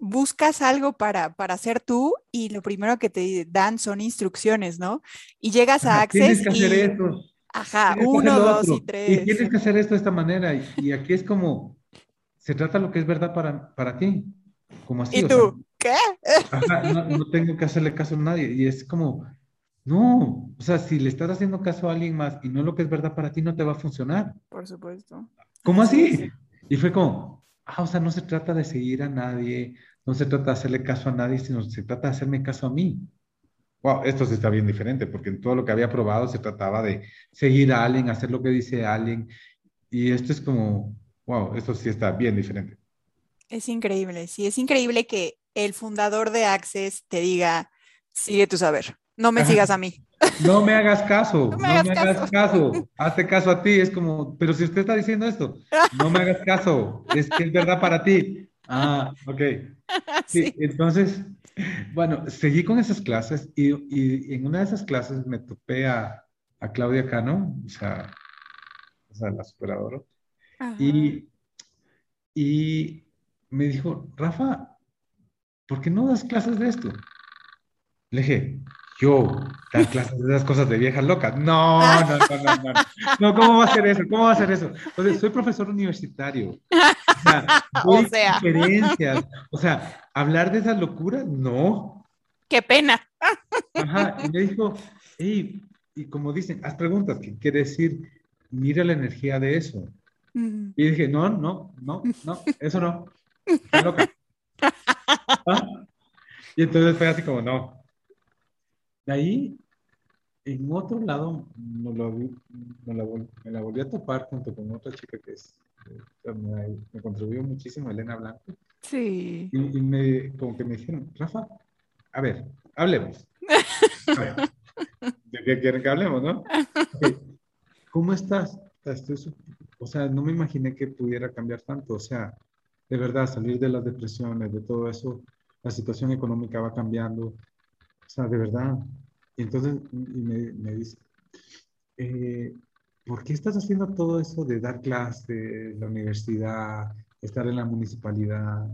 buscas algo para, para hacer tú y lo primero que te dan son instrucciones, ¿no? Y llegas a Access tienes que hacer esto. Ajá, uno, dos y tres. Y tienes que hacer esto de esta manera. Y, aquí es como, se trata lo que es verdad para, para ti. Como así. ¿Y tú? ¿Qué? Ajá, no, no, tengo que hacerle caso a nadie. Y es como, no, o sea, si le estás haciendo caso a alguien más y no lo que es verdad para ti, no te va a funcionar. Por supuesto. ¿Cómo así? Y fue como, ah, o sea, no se trata de seguir a nadie, no se trata de hacerle caso a nadie, sino se trata de hacerme caso a mí. Wow, esto sí está bien diferente, porque en todo lo que había probado se trataba de seguir a alguien, hacer lo que dice alguien, y esto es como, wow, esto sí está bien diferente. Es increíble, sí, es increíble que el fundador de Access te diga, sigue tu saber. No me sigas a mí. No me hagas caso, no me hagas, caso. Hazte caso a ti, es como, pero si usted está diciendo esto, no me hagas caso, es que es verdad para ti. Ah, ok. Sí, entonces, bueno, seguí con esas clases y, y, en una de esas clases me topé a, a Claudia Cano, o sea, o sea la superadora, y, y me dijo, Rafa, ¿por qué no das clases de esto? Le dije, yo dar clases de esas cosas de viejas locas. No, no, no, no, no. No, ¿cómo va a ser eso? ¿Cómo va a ser eso? Entonces, soy profesor universitario. O sea, o sea. Experiencias. O sea, hablar de esas locuras, no. Qué pena. Ajá, y me dijo, hey, y como dicen, haz preguntas, ¿qué quiere decir? Mira la energía de eso. Y dije, no, no, no, no, eso no. Está loca. ¿Ah? Y entonces fue así como, no. De ahí, en otro lado, me, lo, me, la, volví a topar junto con otra chica que es, eh, me, contribuyó muchísimo, Elena Blanco. Sí. Y, me, como que me dijeron, Rafa, a ver, hablemos. ¿De qué quieren que hablemos, no? ¿Cómo estás? o sea, no me imaginé que pudiera cambiar tanto. O sea, de verdad, salir de las depresiones, de todo eso, la situación económica va cambiando. O sea, de verdad. Y entonces me, me dice, eh, ¿por qué estás haciendo todo eso de dar clases, la universidad, estar en la municipalidad?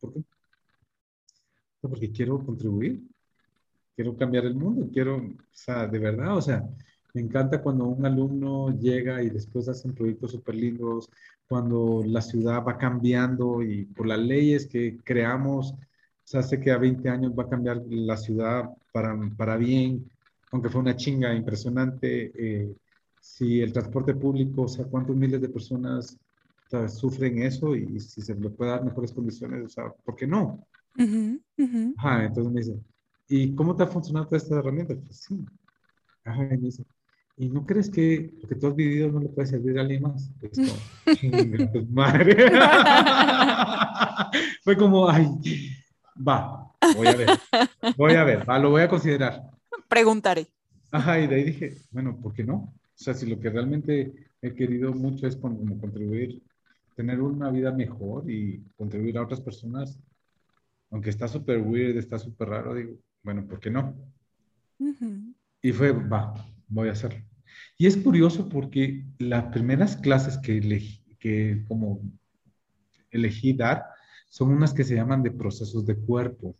¿Por qué? Porque quiero contribuir, quiero cambiar el mundo, quiero, o sea, de verdad, o sea, me encanta cuando un alumno llega y después hacen proyectos súper lindos, cuando la ciudad va cambiando y por las leyes que creamos, se hace que a 20 años va a cambiar la ciudad para, para bien, aunque fue una chinga impresionante. Eh, si el transporte público, o sea, cuántos miles de personas sufren eso y, si se le puede dar mejores condiciones, o sea, ¿por qué no? Ajá, entonces me dice, ¿y cómo te ha funcionado toda esta herramienta? Pues sí. Ajá, me dice, ¿Y no crees que lo que tú has vivido no le puede servir a alguien más? madre. Fue como, ay, va, voy a ver, voy a ver, va, lo voy a considerar. Preguntaré. Ajá, y de ahí dije, bueno, ¿por qué no? O sea, si lo que realmente he querido mucho es como contribuir, tener una vida mejor y contribuir a otras personas, aunque está súper weird, está súper raro, digo, bueno, ¿por qué no? Y fue, va, voy a hacerlo. Y es curioso porque las primeras clases que elegí, que como elegí dar son unas que se llaman de procesos de cuerpo.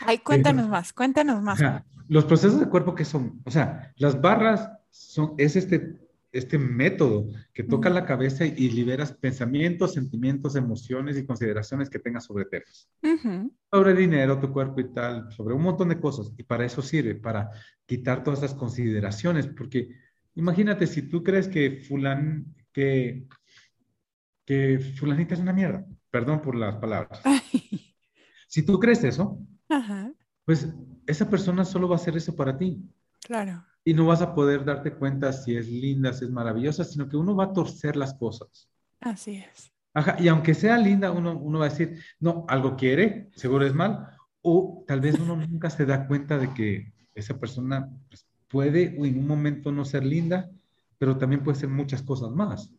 Ay, cuéntanos más, cuéntanos más. los procesos de cuerpo que son, o sea, las barras son, es este este método que toca la cabeza y liberas pensamientos, sentimientos, emociones y consideraciones que tengas sobre temas. Sobre dinero, tu cuerpo y tal, sobre un montón de cosas. Y para eso sirve, para quitar todas esas consideraciones, porque imagínate si tú crees que fulan, que, que fulanita es una mierda, perdón por las palabras. Si tú crees eso, pues esa persona solo va a hacer eso para ti. Claro y no vas a poder darte cuenta si es linda, si es maravillosa, sino que uno va a torcer las cosas. Así es. Ajá, y aunque sea linda, uno, uno va a decir, no, algo quiere, seguro es mal, o tal vez uno nunca se da cuenta de que esa persona pues, puede o en un momento no ser linda, pero también puede ser muchas cosas más.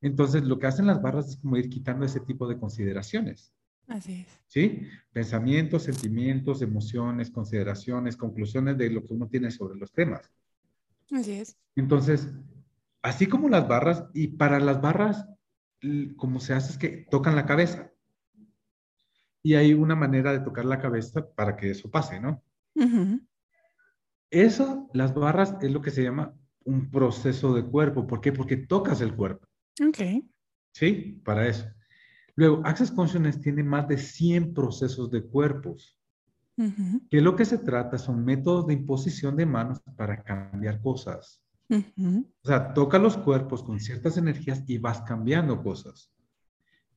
Entonces, lo que hacen las barras es como ir quitando ese tipo de consideraciones. Así es. ¿Sí? Pensamientos, sentimientos, emociones, consideraciones, conclusiones de lo que uno tiene sobre los temas. Así es. Entonces, así como las barras, y para las barras, como se hace es que tocan la cabeza. Y hay una manera de tocar la cabeza para que eso pase, ¿no? Eso, las barras, es lo que se llama un proceso de cuerpo. ¿Por qué? Porque tocas el cuerpo. Ok. Sí, para eso. Luego, Access Consciousness tiene más de 100 procesos de cuerpos. Que lo que se trata son métodos de imposición de manos para cambiar cosas. O sea, toca los cuerpos con ciertas energías y vas cambiando cosas.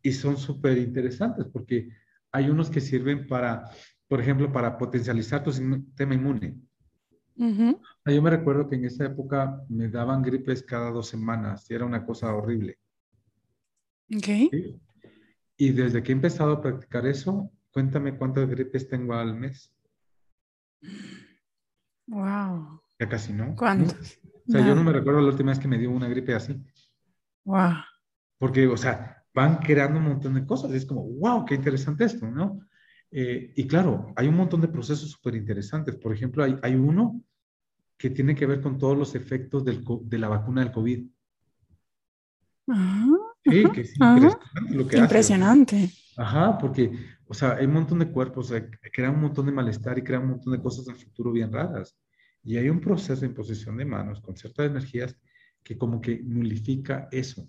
Y son súper interesantes porque hay unos que sirven para, por ejemplo, para potencializar tu sistema inmune. Yo me recuerdo que en esa época me daban gripes cada dos semanas y era una cosa horrible. Okay. Y desde que he empezado a practicar eso, cuéntame cuántas gripes tengo al mes. Wow. Ya casi no. ¿Cuántos? O sea, yo no me recuerdo la última vez que me dio una gripe así. Wow. Porque, o sea, van creando un montón de cosas. es como, wow, qué interesante esto, ¿no? Eh, y claro, hay un montón de procesos súper interesantes. Por ejemplo, hay, hay, uno que tiene que ver con todos los efectos del, de la vacuna del COVID. Ajá. Sí, que es impresionante lo que Impresionante. Ajá, porque, o sea, hay un montón de cuerpos, o crea un montón de malestar y crea un montón de cosas el futuro bien raras. Y hay un proceso de imposición de manos con ciertas energías que como que nulifica eso.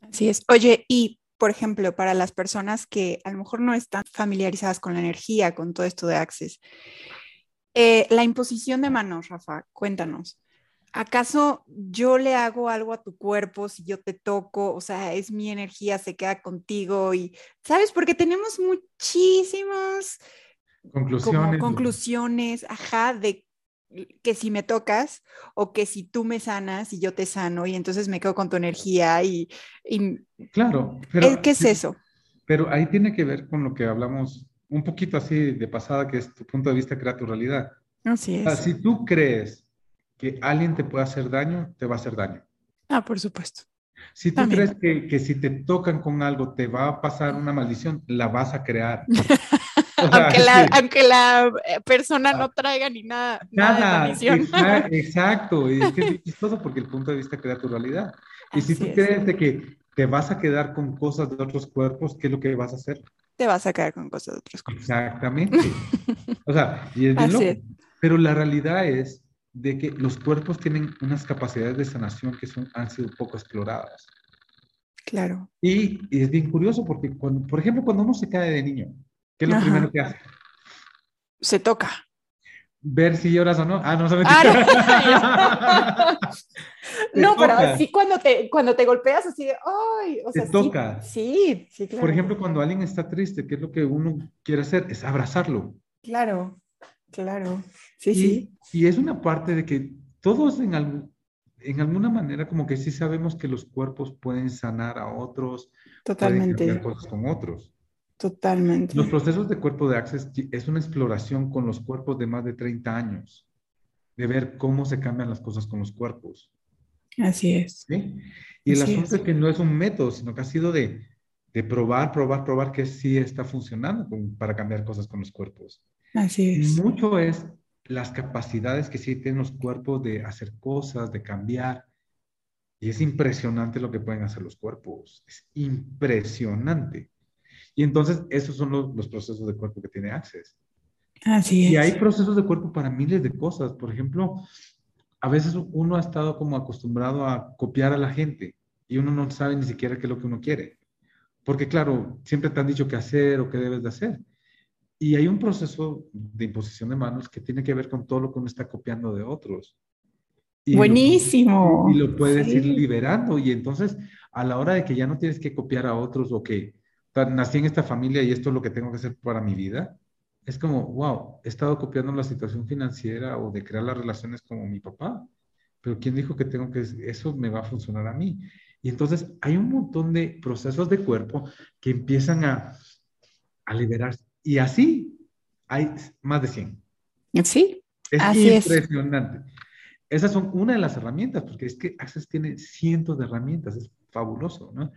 Así es. Oye, y por ejemplo, para las personas que a lo mejor no están familiarizadas con la energía, con todo esto de Access, eh, la imposición de manos, Rafa, cuéntanos. ¿Acaso yo le hago algo a tu cuerpo si yo te toco? O sea, es mi energía, se queda contigo y, ¿sabes? Porque tenemos muchísimas conclusiones, conclusiones, ajá, de que si me tocas o que si tú me sanas y yo te sano y entonces me quedo con tu energía y... claro, pero... ¿Qué es eso? Pero ahí tiene que ver con lo que hablamos un poquito así de pasada, que es tu punto de vista crea tu realidad. Así es. si tú crees que alguien te pueda hacer daño, te va a hacer daño. Ah, por supuesto. Si tú crees que, que, si te tocan con algo te va a pasar una maldición, la vas a crear. aunque, la, aunque, la, eh, persona no traiga ni nada. Nada, nada exacto. Y es que es chistoso porque el punto de vista crea tu realidad. Y si tú crees de que te vas a quedar con cosas de otros cuerpos, ¿qué es lo que vas a hacer? Te vas a quedar con cosas de otros cuerpos. Exactamente. o sea, y es Pero la realidad es de que los cuerpos tienen unas capacidades de sanación que son, han sido poco exploradas. Claro. Y, es bien curioso porque, cuando, por ejemplo, cuando uno se cae de niño, ¿qué es lo primero que hace? Se toca. Ver si lloras o no. Ah, no, se ah, no, pero sí cuando te, cuando te golpeas así de, ¡ay! O sea, te toca. Sí, sí, claro. Por ejemplo, cuando alguien está triste, ¿qué es lo que uno quiere hacer? Es abrazarlo. Claro. Claro, sí, sí. Y es una parte de que todos en, en alguna manera como que sí sabemos que los cuerpos pueden sanar a otros, Totalmente. pueden cosas con otros. Totalmente. Los procesos de cuerpo de Access es una exploración con los cuerpos de más de 30 años, de ver cómo se cambian las cosas con los cuerpos. Así es. ¿Sí? Y el asunto es. que no es un método, sino que ha sido de, de probar, probar, probar que sí está funcionando para cambiar cosas con los cuerpos. Así es. Mucho es las capacidades que sí tienen los cuerpos de hacer cosas, de cambiar. Y es impresionante lo que pueden hacer los cuerpos. Es impresionante. Y entonces, esos son los, procesos de cuerpo que tiene Access. Así es. Y hay procesos de cuerpo para miles de cosas. Por ejemplo, a veces uno ha estado como acostumbrado a copiar a la gente y uno no sabe ni siquiera qué es lo que uno quiere. Porque claro, siempre te han dicho qué hacer o qué debes de hacer. Y hay un proceso de imposición de manos que tiene que ver con todo lo que uno está copiando de otros. Buenísimo. y lo puedes ir liberando. Y entonces, a la hora de que ya no tienes que copiar a otros o que nací en esta familia y esto es lo que tengo que hacer para mi vida, es como, wow, he estado copiando la situación financiera o de crear las relaciones como mi papá. Pero ¿quién dijo que tengo que, eso me va a funcionar a mí? Y entonces hay un montón de procesos de cuerpo que empiezan a, a liberarse y así hay más de 100. Sí. Es impresionante. Esas son una de las herramientas, porque es que Access tiene cientos de herramientas, es fabuloso, ¿no?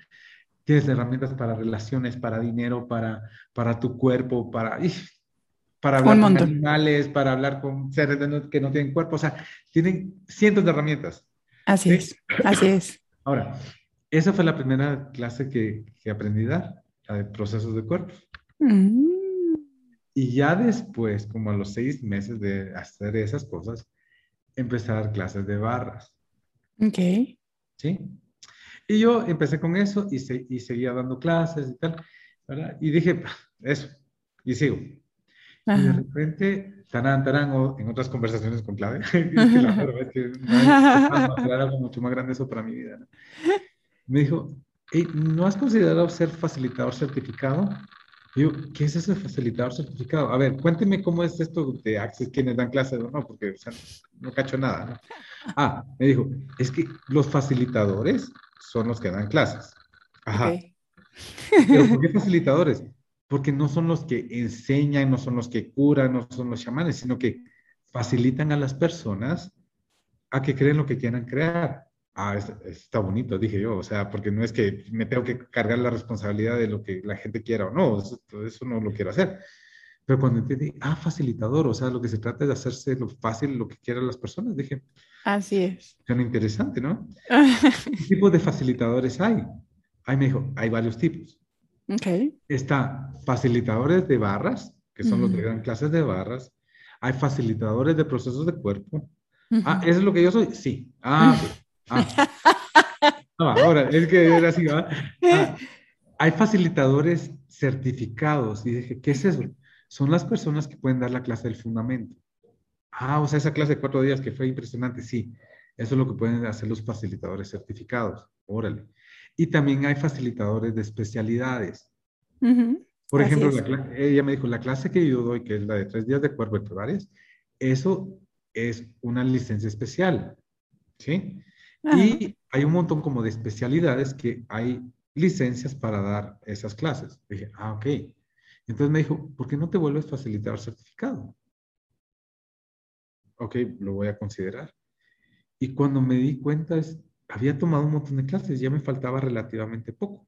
Tienes herramientas para relaciones, para dinero, para, para tu cuerpo, para, para hablar con animales, para hablar con seres que no tienen cuerpo, o sea, tienen cientos de herramientas. Así es, así es. Ahora, esa fue la primera clase que, que aprendí a dar, la de procesos de cuerpo. Mm. Y ya después, como a los seis meses de hacer esas cosas, empecé a dar clases de barras. Ok. ¿Sí? Y yo empecé con eso y, y seguía dando clases y tal, ¿verdad? Y dije, eso, y sigo. Y de repente, tarán, tarán, o en otras conversaciones con Clave, es que la verdad es que no algo mucho más grande eso para mi vida. Me dijo, ¿no has considerado ser facilitador certificado? Digo, ¿qué es ese facilitador certificado? A ver, cuénteme cómo es esto de Access, quienes dan clases o no, porque no cacho nada. ¿no? Ah, me dijo, es que los facilitadores son los que dan clases. Ajá. ¿Por qué facilitadores? Porque no son los que enseñan, no son los que curan, no son los chamanes, sino que facilitan a las personas a que creen lo que quieran crear ah, está, bonito, dije yo, o sea, porque no es que me tengo que cargar la responsabilidad de lo que la gente quiera o no, eso, eso no lo quiero hacer. Pero cuando entendí, ah, facilitador, o sea, lo que se trata es de hacerse lo fácil, lo que quieran las personas, dije. Así es. Suena interesante, ¿no? ¿Qué tipo de facilitadores hay? Ahí me dijo, hay varios tipos. Ok. Está facilitadores de barras, que son los que dan clases de barras. Hay facilitadores de procesos de cuerpo. Ah, ¿eso es lo que yo soy? Sí. Ah, Ah. ahora, es que era así, ¿va? Ah, hay facilitadores certificados. Y dije, ¿qué es eso? Son las personas que pueden dar la clase del fundamento. Ah, o sea, esa clase de cuatro días que fue impresionante, sí. Eso es lo que pueden hacer los facilitadores certificados. Órale. Y también hay facilitadores de especialidades. Por ejemplo, ella me dijo, la clase que yo doy, que es la de tres días de cuerpo vertebrales, eso es una licencia especial. ¿Sí? Y hay un montón como de especialidades que hay licencias para dar esas clases. Dije, ah, ok. Entonces me dijo, ¿por qué no te vuelves facilitador certificado? Ok, lo voy a considerar. Y cuando me di cuenta, es, había tomado un montón de clases, ya me faltaba relativamente poco.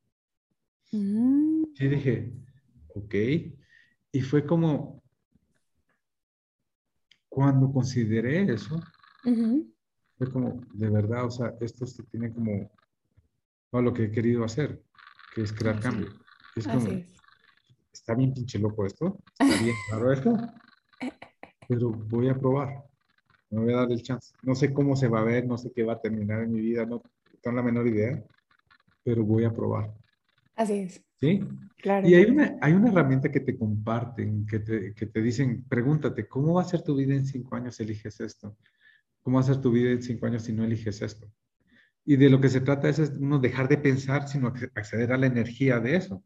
Mm. Y dije, ok. Y fue como, cuando consideré eso, fue como, de verdad, o sea, esto se tiene como todo lo que he querido hacer, que es crear cambio. Es como, está bien pinche loco esto, está bien claro esto, pero voy a probar, me voy a dar el chance. No sé cómo se va a ver, no sé qué va a terminar en mi vida, no tengo la menor idea, pero voy a probar. Así es. ¿Sí? Claro. Y hay una, hay una herramienta que te comparten, que te, que te dicen, pregúntate, ¿cómo va a ser tu vida en cinco años si eliges esto? ¿Cómo va a ser tu vida en cinco años si no eliges esto? Y de lo que se trata es, uno dejar de pensar, sino acceder a la energía de eso.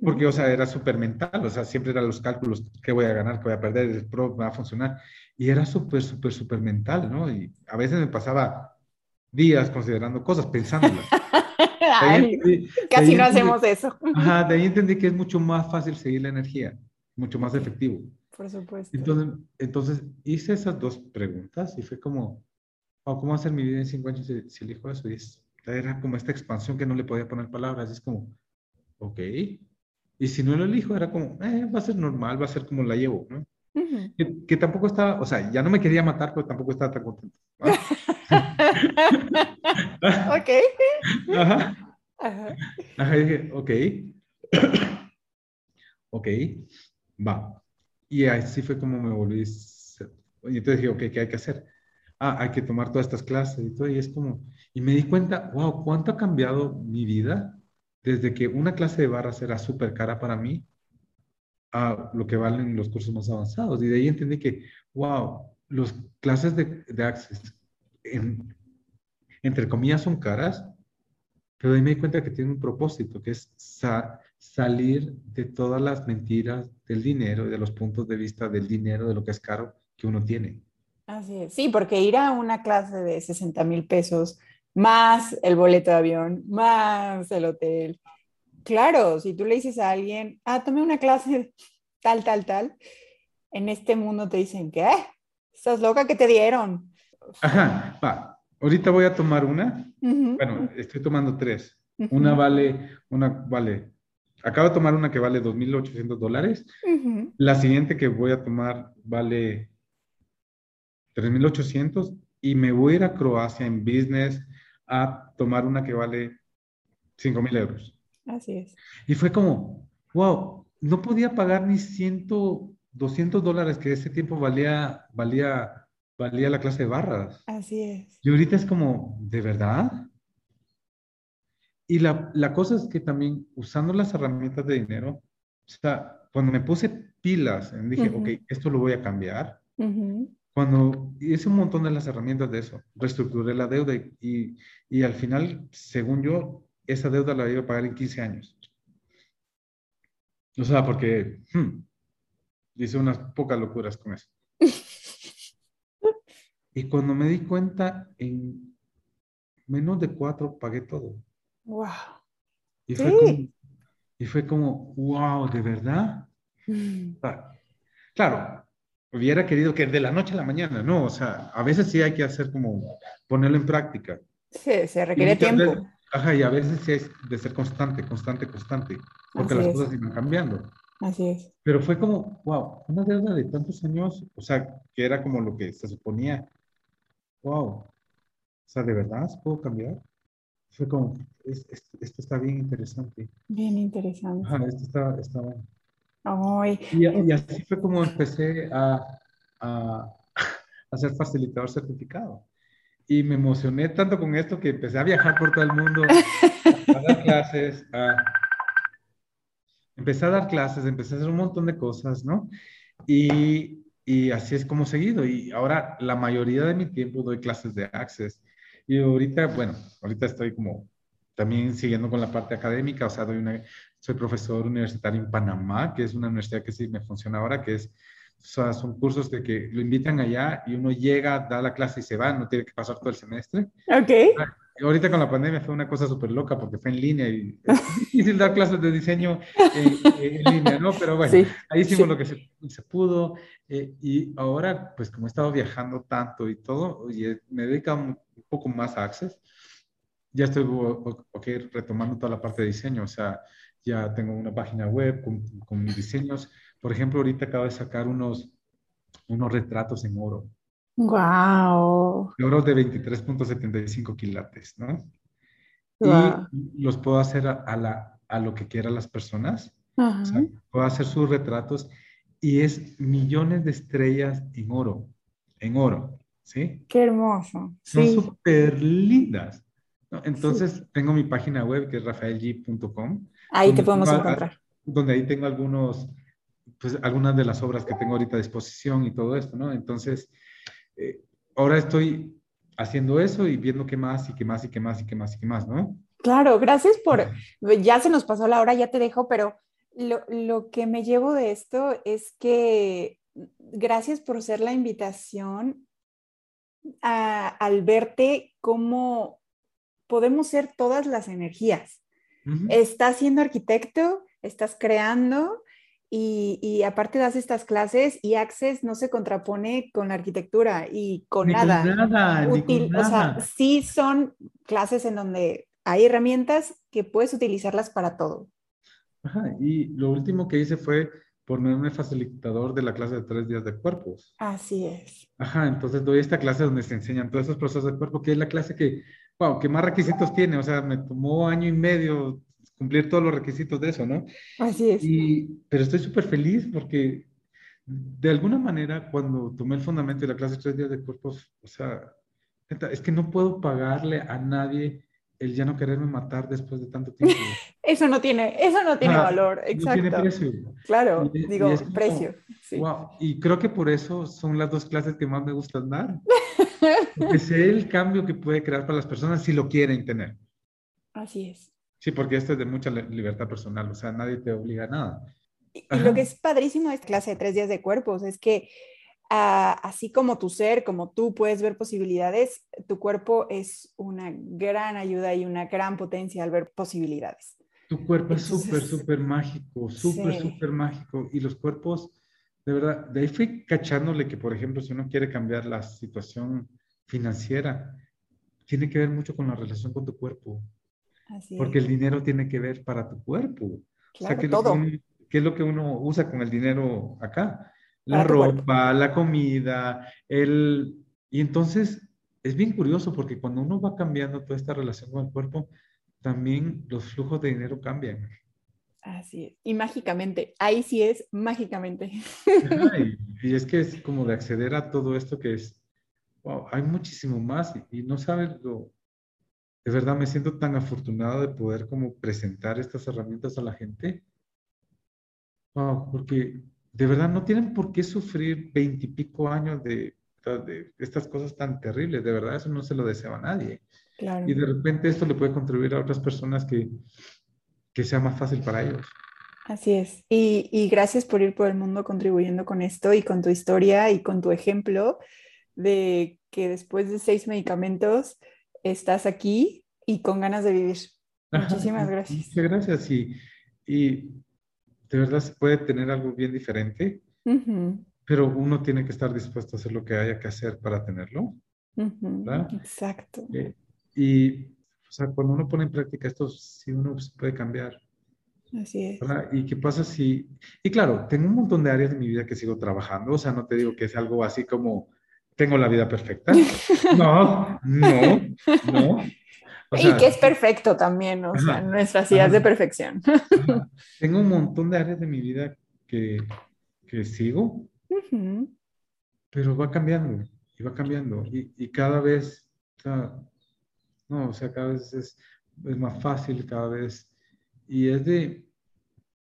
Porque, o sea, era súper mental, o sea, siempre eran los cálculos, qué voy a ganar, qué voy a perder, el pro va a funcionar. Y era súper, súper, súper mental, ¿no? Y a veces me pasaba días considerando cosas, pensándolas. casi no hacemos eso. Ajá, de ahí entendí que es mucho más fácil seguir la energía, mucho más efectivo. Por supuesto. Entonces, entonces hice esas dos preguntas y fue como, ¿cómo hacer mi vida en cinco años si, elijo eso? Y era como esta expansión que no le podía poner palabras. es como, ok. Y si no lo elijo, era como, eh, va a ser normal, va a ser como la llevo, ¿no? que, tampoco estaba, o sea, ya no me quería matar, pero tampoco estaba tan contento. ok. Ajá. Ajá. Ajá, dije, ok. ok, va. Y así fue como me volví. Y entonces dije, ok, ¿qué hay que hacer? ah, hay que tomar todas estas clases y todo, y es como, y me di cuenta, wow, cuánto ha cambiado mi vida desde que una clase de barras era súper cara para mí a lo que valen los cursos más avanzados. Y de ahí entendí que, wow, las clases de, de Access, entre comillas, son caras, pero de ahí me di cuenta que tienen un propósito, que es salir de todas las mentiras del dinero y de los puntos de vista del dinero, de lo que es caro que uno tiene. Así es, sí, porque ir a una clase de 60 mil pesos, más el boleto de avión, más el hotel. Claro, si tú le dices a alguien, ah, tomé una clase tal, tal, tal, en este mundo te dicen, ¿qué? ¿Estás loca que te dieron? Ajá, va. Ahorita voy a tomar una. Bueno, estoy tomando tres. Una vale, una vale. Acabo de tomar una que vale 2.800 dólares. La siguiente que voy a tomar vale 3.800 y me voy a ir a Croacia en business a tomar una que vale 5.000 euros. Así es. Y fue como, wow, no podía pagar ni 100, 200 dólares que ese tiempo valía, valía, valía la clase de barras. Así es. Y ahorita es como, ¿de verdad? Y la, la cosa es que también usando las herramientas de dinero, o sea, cuando me puse pilas, dije, ok, esto lo voy a cambiar, cuando hice un montón de las herramientas de eso, reestructuré la deuda y, y, al final, según yo, esa deuda la iba a pagar en 15 años. O sea, porque hmm, hice unas pocas locuras con eso. y cuando me di cuenta, en menos de cuatro pagué todo. ¡Wow! Y fue, como, y fue como, wow, ¿de verdad? Mm. Claro, hubiera querido que de la noche a la mañana, no, o sea, a veces sí hay que hacer como ponerlo en práctica. Sí, se requiere tiempo. ajá, y a veces sí es de ser constante, constante, constante, porque las cosas siguen cambiando. Así es. Pero fue como, wow, una deuda de tantos años, o sea, que era como lo que se suponía, wow, o sea, ¿de verdad puedo cambiar? Fue como, esto está bien interesante. Bien interesante. Ajá, esto está, está bueno. Y, así fue como empecé a, a, a, ser facilitador certificado. Y me emocioné tanto con esto que empecé a viajar por todo el mundo, a dar clases, empecé a dar clases, empecé a hacer un montón de cosas, ¿no? Y, y así es como seguido. Y ahora la mayoría de mi tiempo doy clases de Access. Y ahorita, bueno, ahorita estoy como también siguiendo con la parte académica, o sea, doy una, soy profesor universitario en Panamá, que es una universidad que sí me funciona ahora, que es, o sea, son cursos de que lo invitan allá y uno llega, da la clase y se va, no tiene que pasar todo el semestre. Ok. Ah, ahorita con la pandemia fue una cosa súper loca porque fue en línea y es difícil dar clases de diseño en, línea, ¿no? Pero bueno, ahí hicimos lo que se, se pudo eh, y ahora, pues como he estado viajando tanto y todo, y me he dedicado un poco más a Access, ya estoy okay, retomando toda la parte de diseño, o sea, ya tengo una página web con, con mis diseños. Por ejemplo, ahorita acabo de sacar unos, unos retratos en oro. ¡Wow! De oro de 23.75 quilates, ¿no? Y los puedo hacer a, la, a lo que quieran las personas. O sea, puedo hacer sus retratos y es millones de estrellas en oro, en oro, ¿sí? Qué hermoso. Son súper lindas. Entonces, tengo mi página web que es rafaelg.com. Ahí te podemos encontrar. Donde ahí tengo algunos, pues algunas de las obras que tengo ahorita a disposición y todo esto, ¿no? Entonces, eh, ahora estoy haciendo eso y viendo qué más y qué más y qué más y qué más y qué más, ¿no? Claro, gracias por, ya se nos pasó la hora, ya te dejo, pero lo, lo que me llevo de esto es que gracias por ser la invitación a, al verte como podemos ser todas las energías. Estás siendo arquitecto, estás creando y, aparte das estas clases y Access no se contrapone con la arquitectura y con nada. nada, Útil, O sea, sí son clases en donde hay herramientas que puedes utilizarlas para todo. Ajá, y lo último que hice fue ponerme facilitador de la clase de tres días de cuerpos. Así es. Ajá, entonces doy esta clase donde se enseñan todos esos procesos de cuerpo, que es la clase que wow, ¿qué más requisitos tiene? O sea, me tomó año y medio cumplir todos los requisitos de eso, ¿no? Así es. Y, pero estoy súper feliz porque de alguna manera cuando tomé el fundamento de la clase de tres días de cuerpos, o sea, es que no puedo pagarle a nadie el ya no quererme matar después de tanto tiempo. eso no tiene, eso no tiene valor, exacto. No tiene precio. Claro, digo, precio. Wow. Y creo que por eso son las dos clases que más me gustan dar. Porque sé el cambio que puede crear para las personas si lo quieren tener. Así es. Sí, porque esto es de mucha libertad personal, o sea, nadie te obliga a nada. Y, lo que es padrísimo de esta clase de tres días de cuerpos es que ah, así como tu ser, como tú puedes ver posibilidades, tu cuerpo es una gran ayuda y una gran potencia al ver posibilidades. Tu cuerpo es súper, súper mágico, súper, súper mágico. Y los cuerpos de verdad, de ahí fui cachándole que, por ejemplo, si uno quiere cambiar la situación financiera, tiene que ver mucho con la relación con tu cuerpo. Porque el dinero tiene que ver para tu cuerpo. Claro, o sea, ¿qué, todo. ¿qué es lo que uno usa con el dinero acá? La ropa, la comida, el... Y entonces es bien curioso porque cuando uno va cambiando toda esta relación con el cuerpo, también los flujos de dinero cambian. Así es. Y mágicamente, ahí sí es mágicamente. y, es que es como de acceder a todo esto que es, wow, hay muchísimo más y, no sabes lo, de verdad me siento tan afortunado de poder como presentar estas herramientas a la gente. Wow, porque de verdad no tienen por qué sufrir veintipico años de, de, estas cosas tan terribles. De verdad, eso no se lo desea a nadie. Y de repente esto le puede contribuir a otras personas que, que sea más fácil para ellos. Así es. Y, gracias por ir por el mundo contribuyendo con esto y con tu historia y con tu ejemplo de que después de seis medicamentos estás aquí y con ganas de vivir. Muchísimas gracias. Muchas gracias. Y, y de verdad se puede tener algo bien diferente, pero uno tiene que estar dispuesto a hacer lo que haya que hacer para tenerlo. Exacto. Eh, y o sea, cuando uno pone en práctica esto, sí uno se puede cambiar. Así es. ¿Y qué pasa si... Y claro, tengo un montón de áreas de mi vida que sigo trabajando, o sea, no te digo que es algo así como, tengo la vida perfecta. No, no, no. y que es perfecto también, o sea, nuestras ideas de perfección. Tengo un montón de áreas de mi vida que, que sigo, pero va cambiando, y va cambiando, y, y cada vez, o sea, no, o sea, cada vez es, más fácil, cada vez, y es de,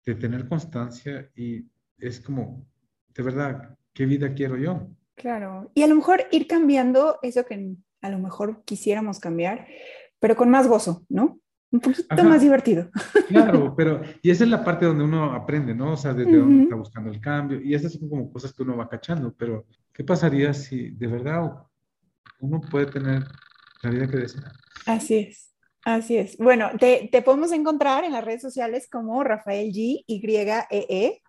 de tener constancia y es como, de verdad, qué vida quiero yo. Claro, y a lo mejor ir cambiando eso que a lo mejor quisiéramos cambiar, pero con más gozo, ¿no? Un poquito más divertido. Claro, pero, y esa es la parte donde uno aprende, ¿no? O sea, desde dónde está buscando el cambio, y esas son como cosas que uno va cachando, pero ¿qué pasaría si de verdad uno puede tener la vida que desea? Así es. Así es. Bueno, te, te, podemos encontrar en las redes sociales como Rafael G, Y, E, E.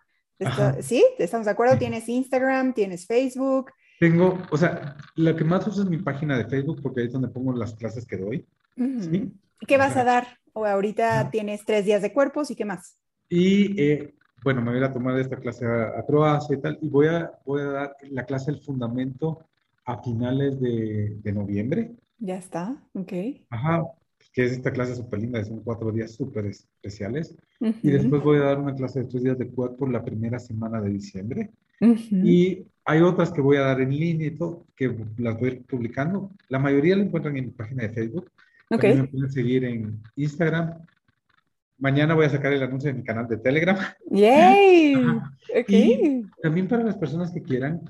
¿Sí? ¿Estamos de acuerdo? Tienes Instagram, tienes Facebook. Tengo, o sea, lo que más uso es mi página de Facebook porque ahí es donde pongo las clases que doy. ¿sí? ¿Qué vas a dar? O ahorita tienes tres días de cuerpos y qué más. Y eh, bueno, me voy a tomar esta clase a, Croacia y tal, y voy a, voy a dar la clase del fundamento a finales de, de noviembre. Ya está, ok. Ajá, que es esta clase súper linda, son cuatro días súper especiales. Y después voy a dar una clase de tres días de cuerpo la primera semana de diciembre. Y hay otras que voy a dar en línea y todo, que las voy a ir publicando. La mayoría la encuentran en mi página de Facebook. Okay. me pueden seguir en Instagram. Mañana voy a sacar el anuncio de mi canal de Telegram. ¡Yay! Y también para las personas que quieran,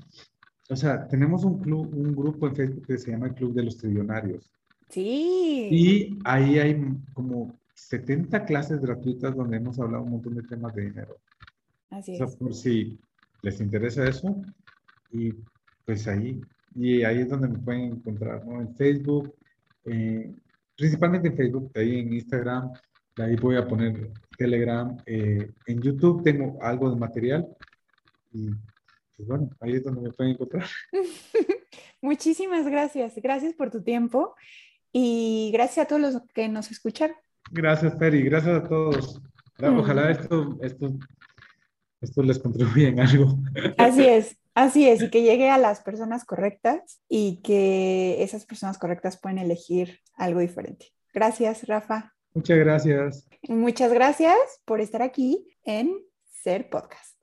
o sea, tenemos un club, un grupo en Facebook que se llama el Club de los Trillonarios. Sí. Y ahí hay como 70 clases gratuitas donde hemos hablado un montón de temas de dinero. Así es. por si les interesa eso, y pues ahí, y ahí es donde me pueden encontrar, ¿no? En Facebook, eh, principalmente en Facebook, ahí en Instagram, ahí voy a poner Telegram, eh, en YouTube tengo algo de material, y pues bueno, ahí es donde me pueden encontrar. Muchísimas gracias, gracias por tu tiempo y gracias a todos los que nos escuchan. Gracias, Peri, gracias a todos. Ojalá esto, esto, esto les contribuya en algo. Así es, así es, y que llegue a las personas correctas y que esas personas correctas pueden elegir algo diferente. Gracias, Rafa. Muchas gracias. Muchas gracias por estar aquí en Ser Podcast.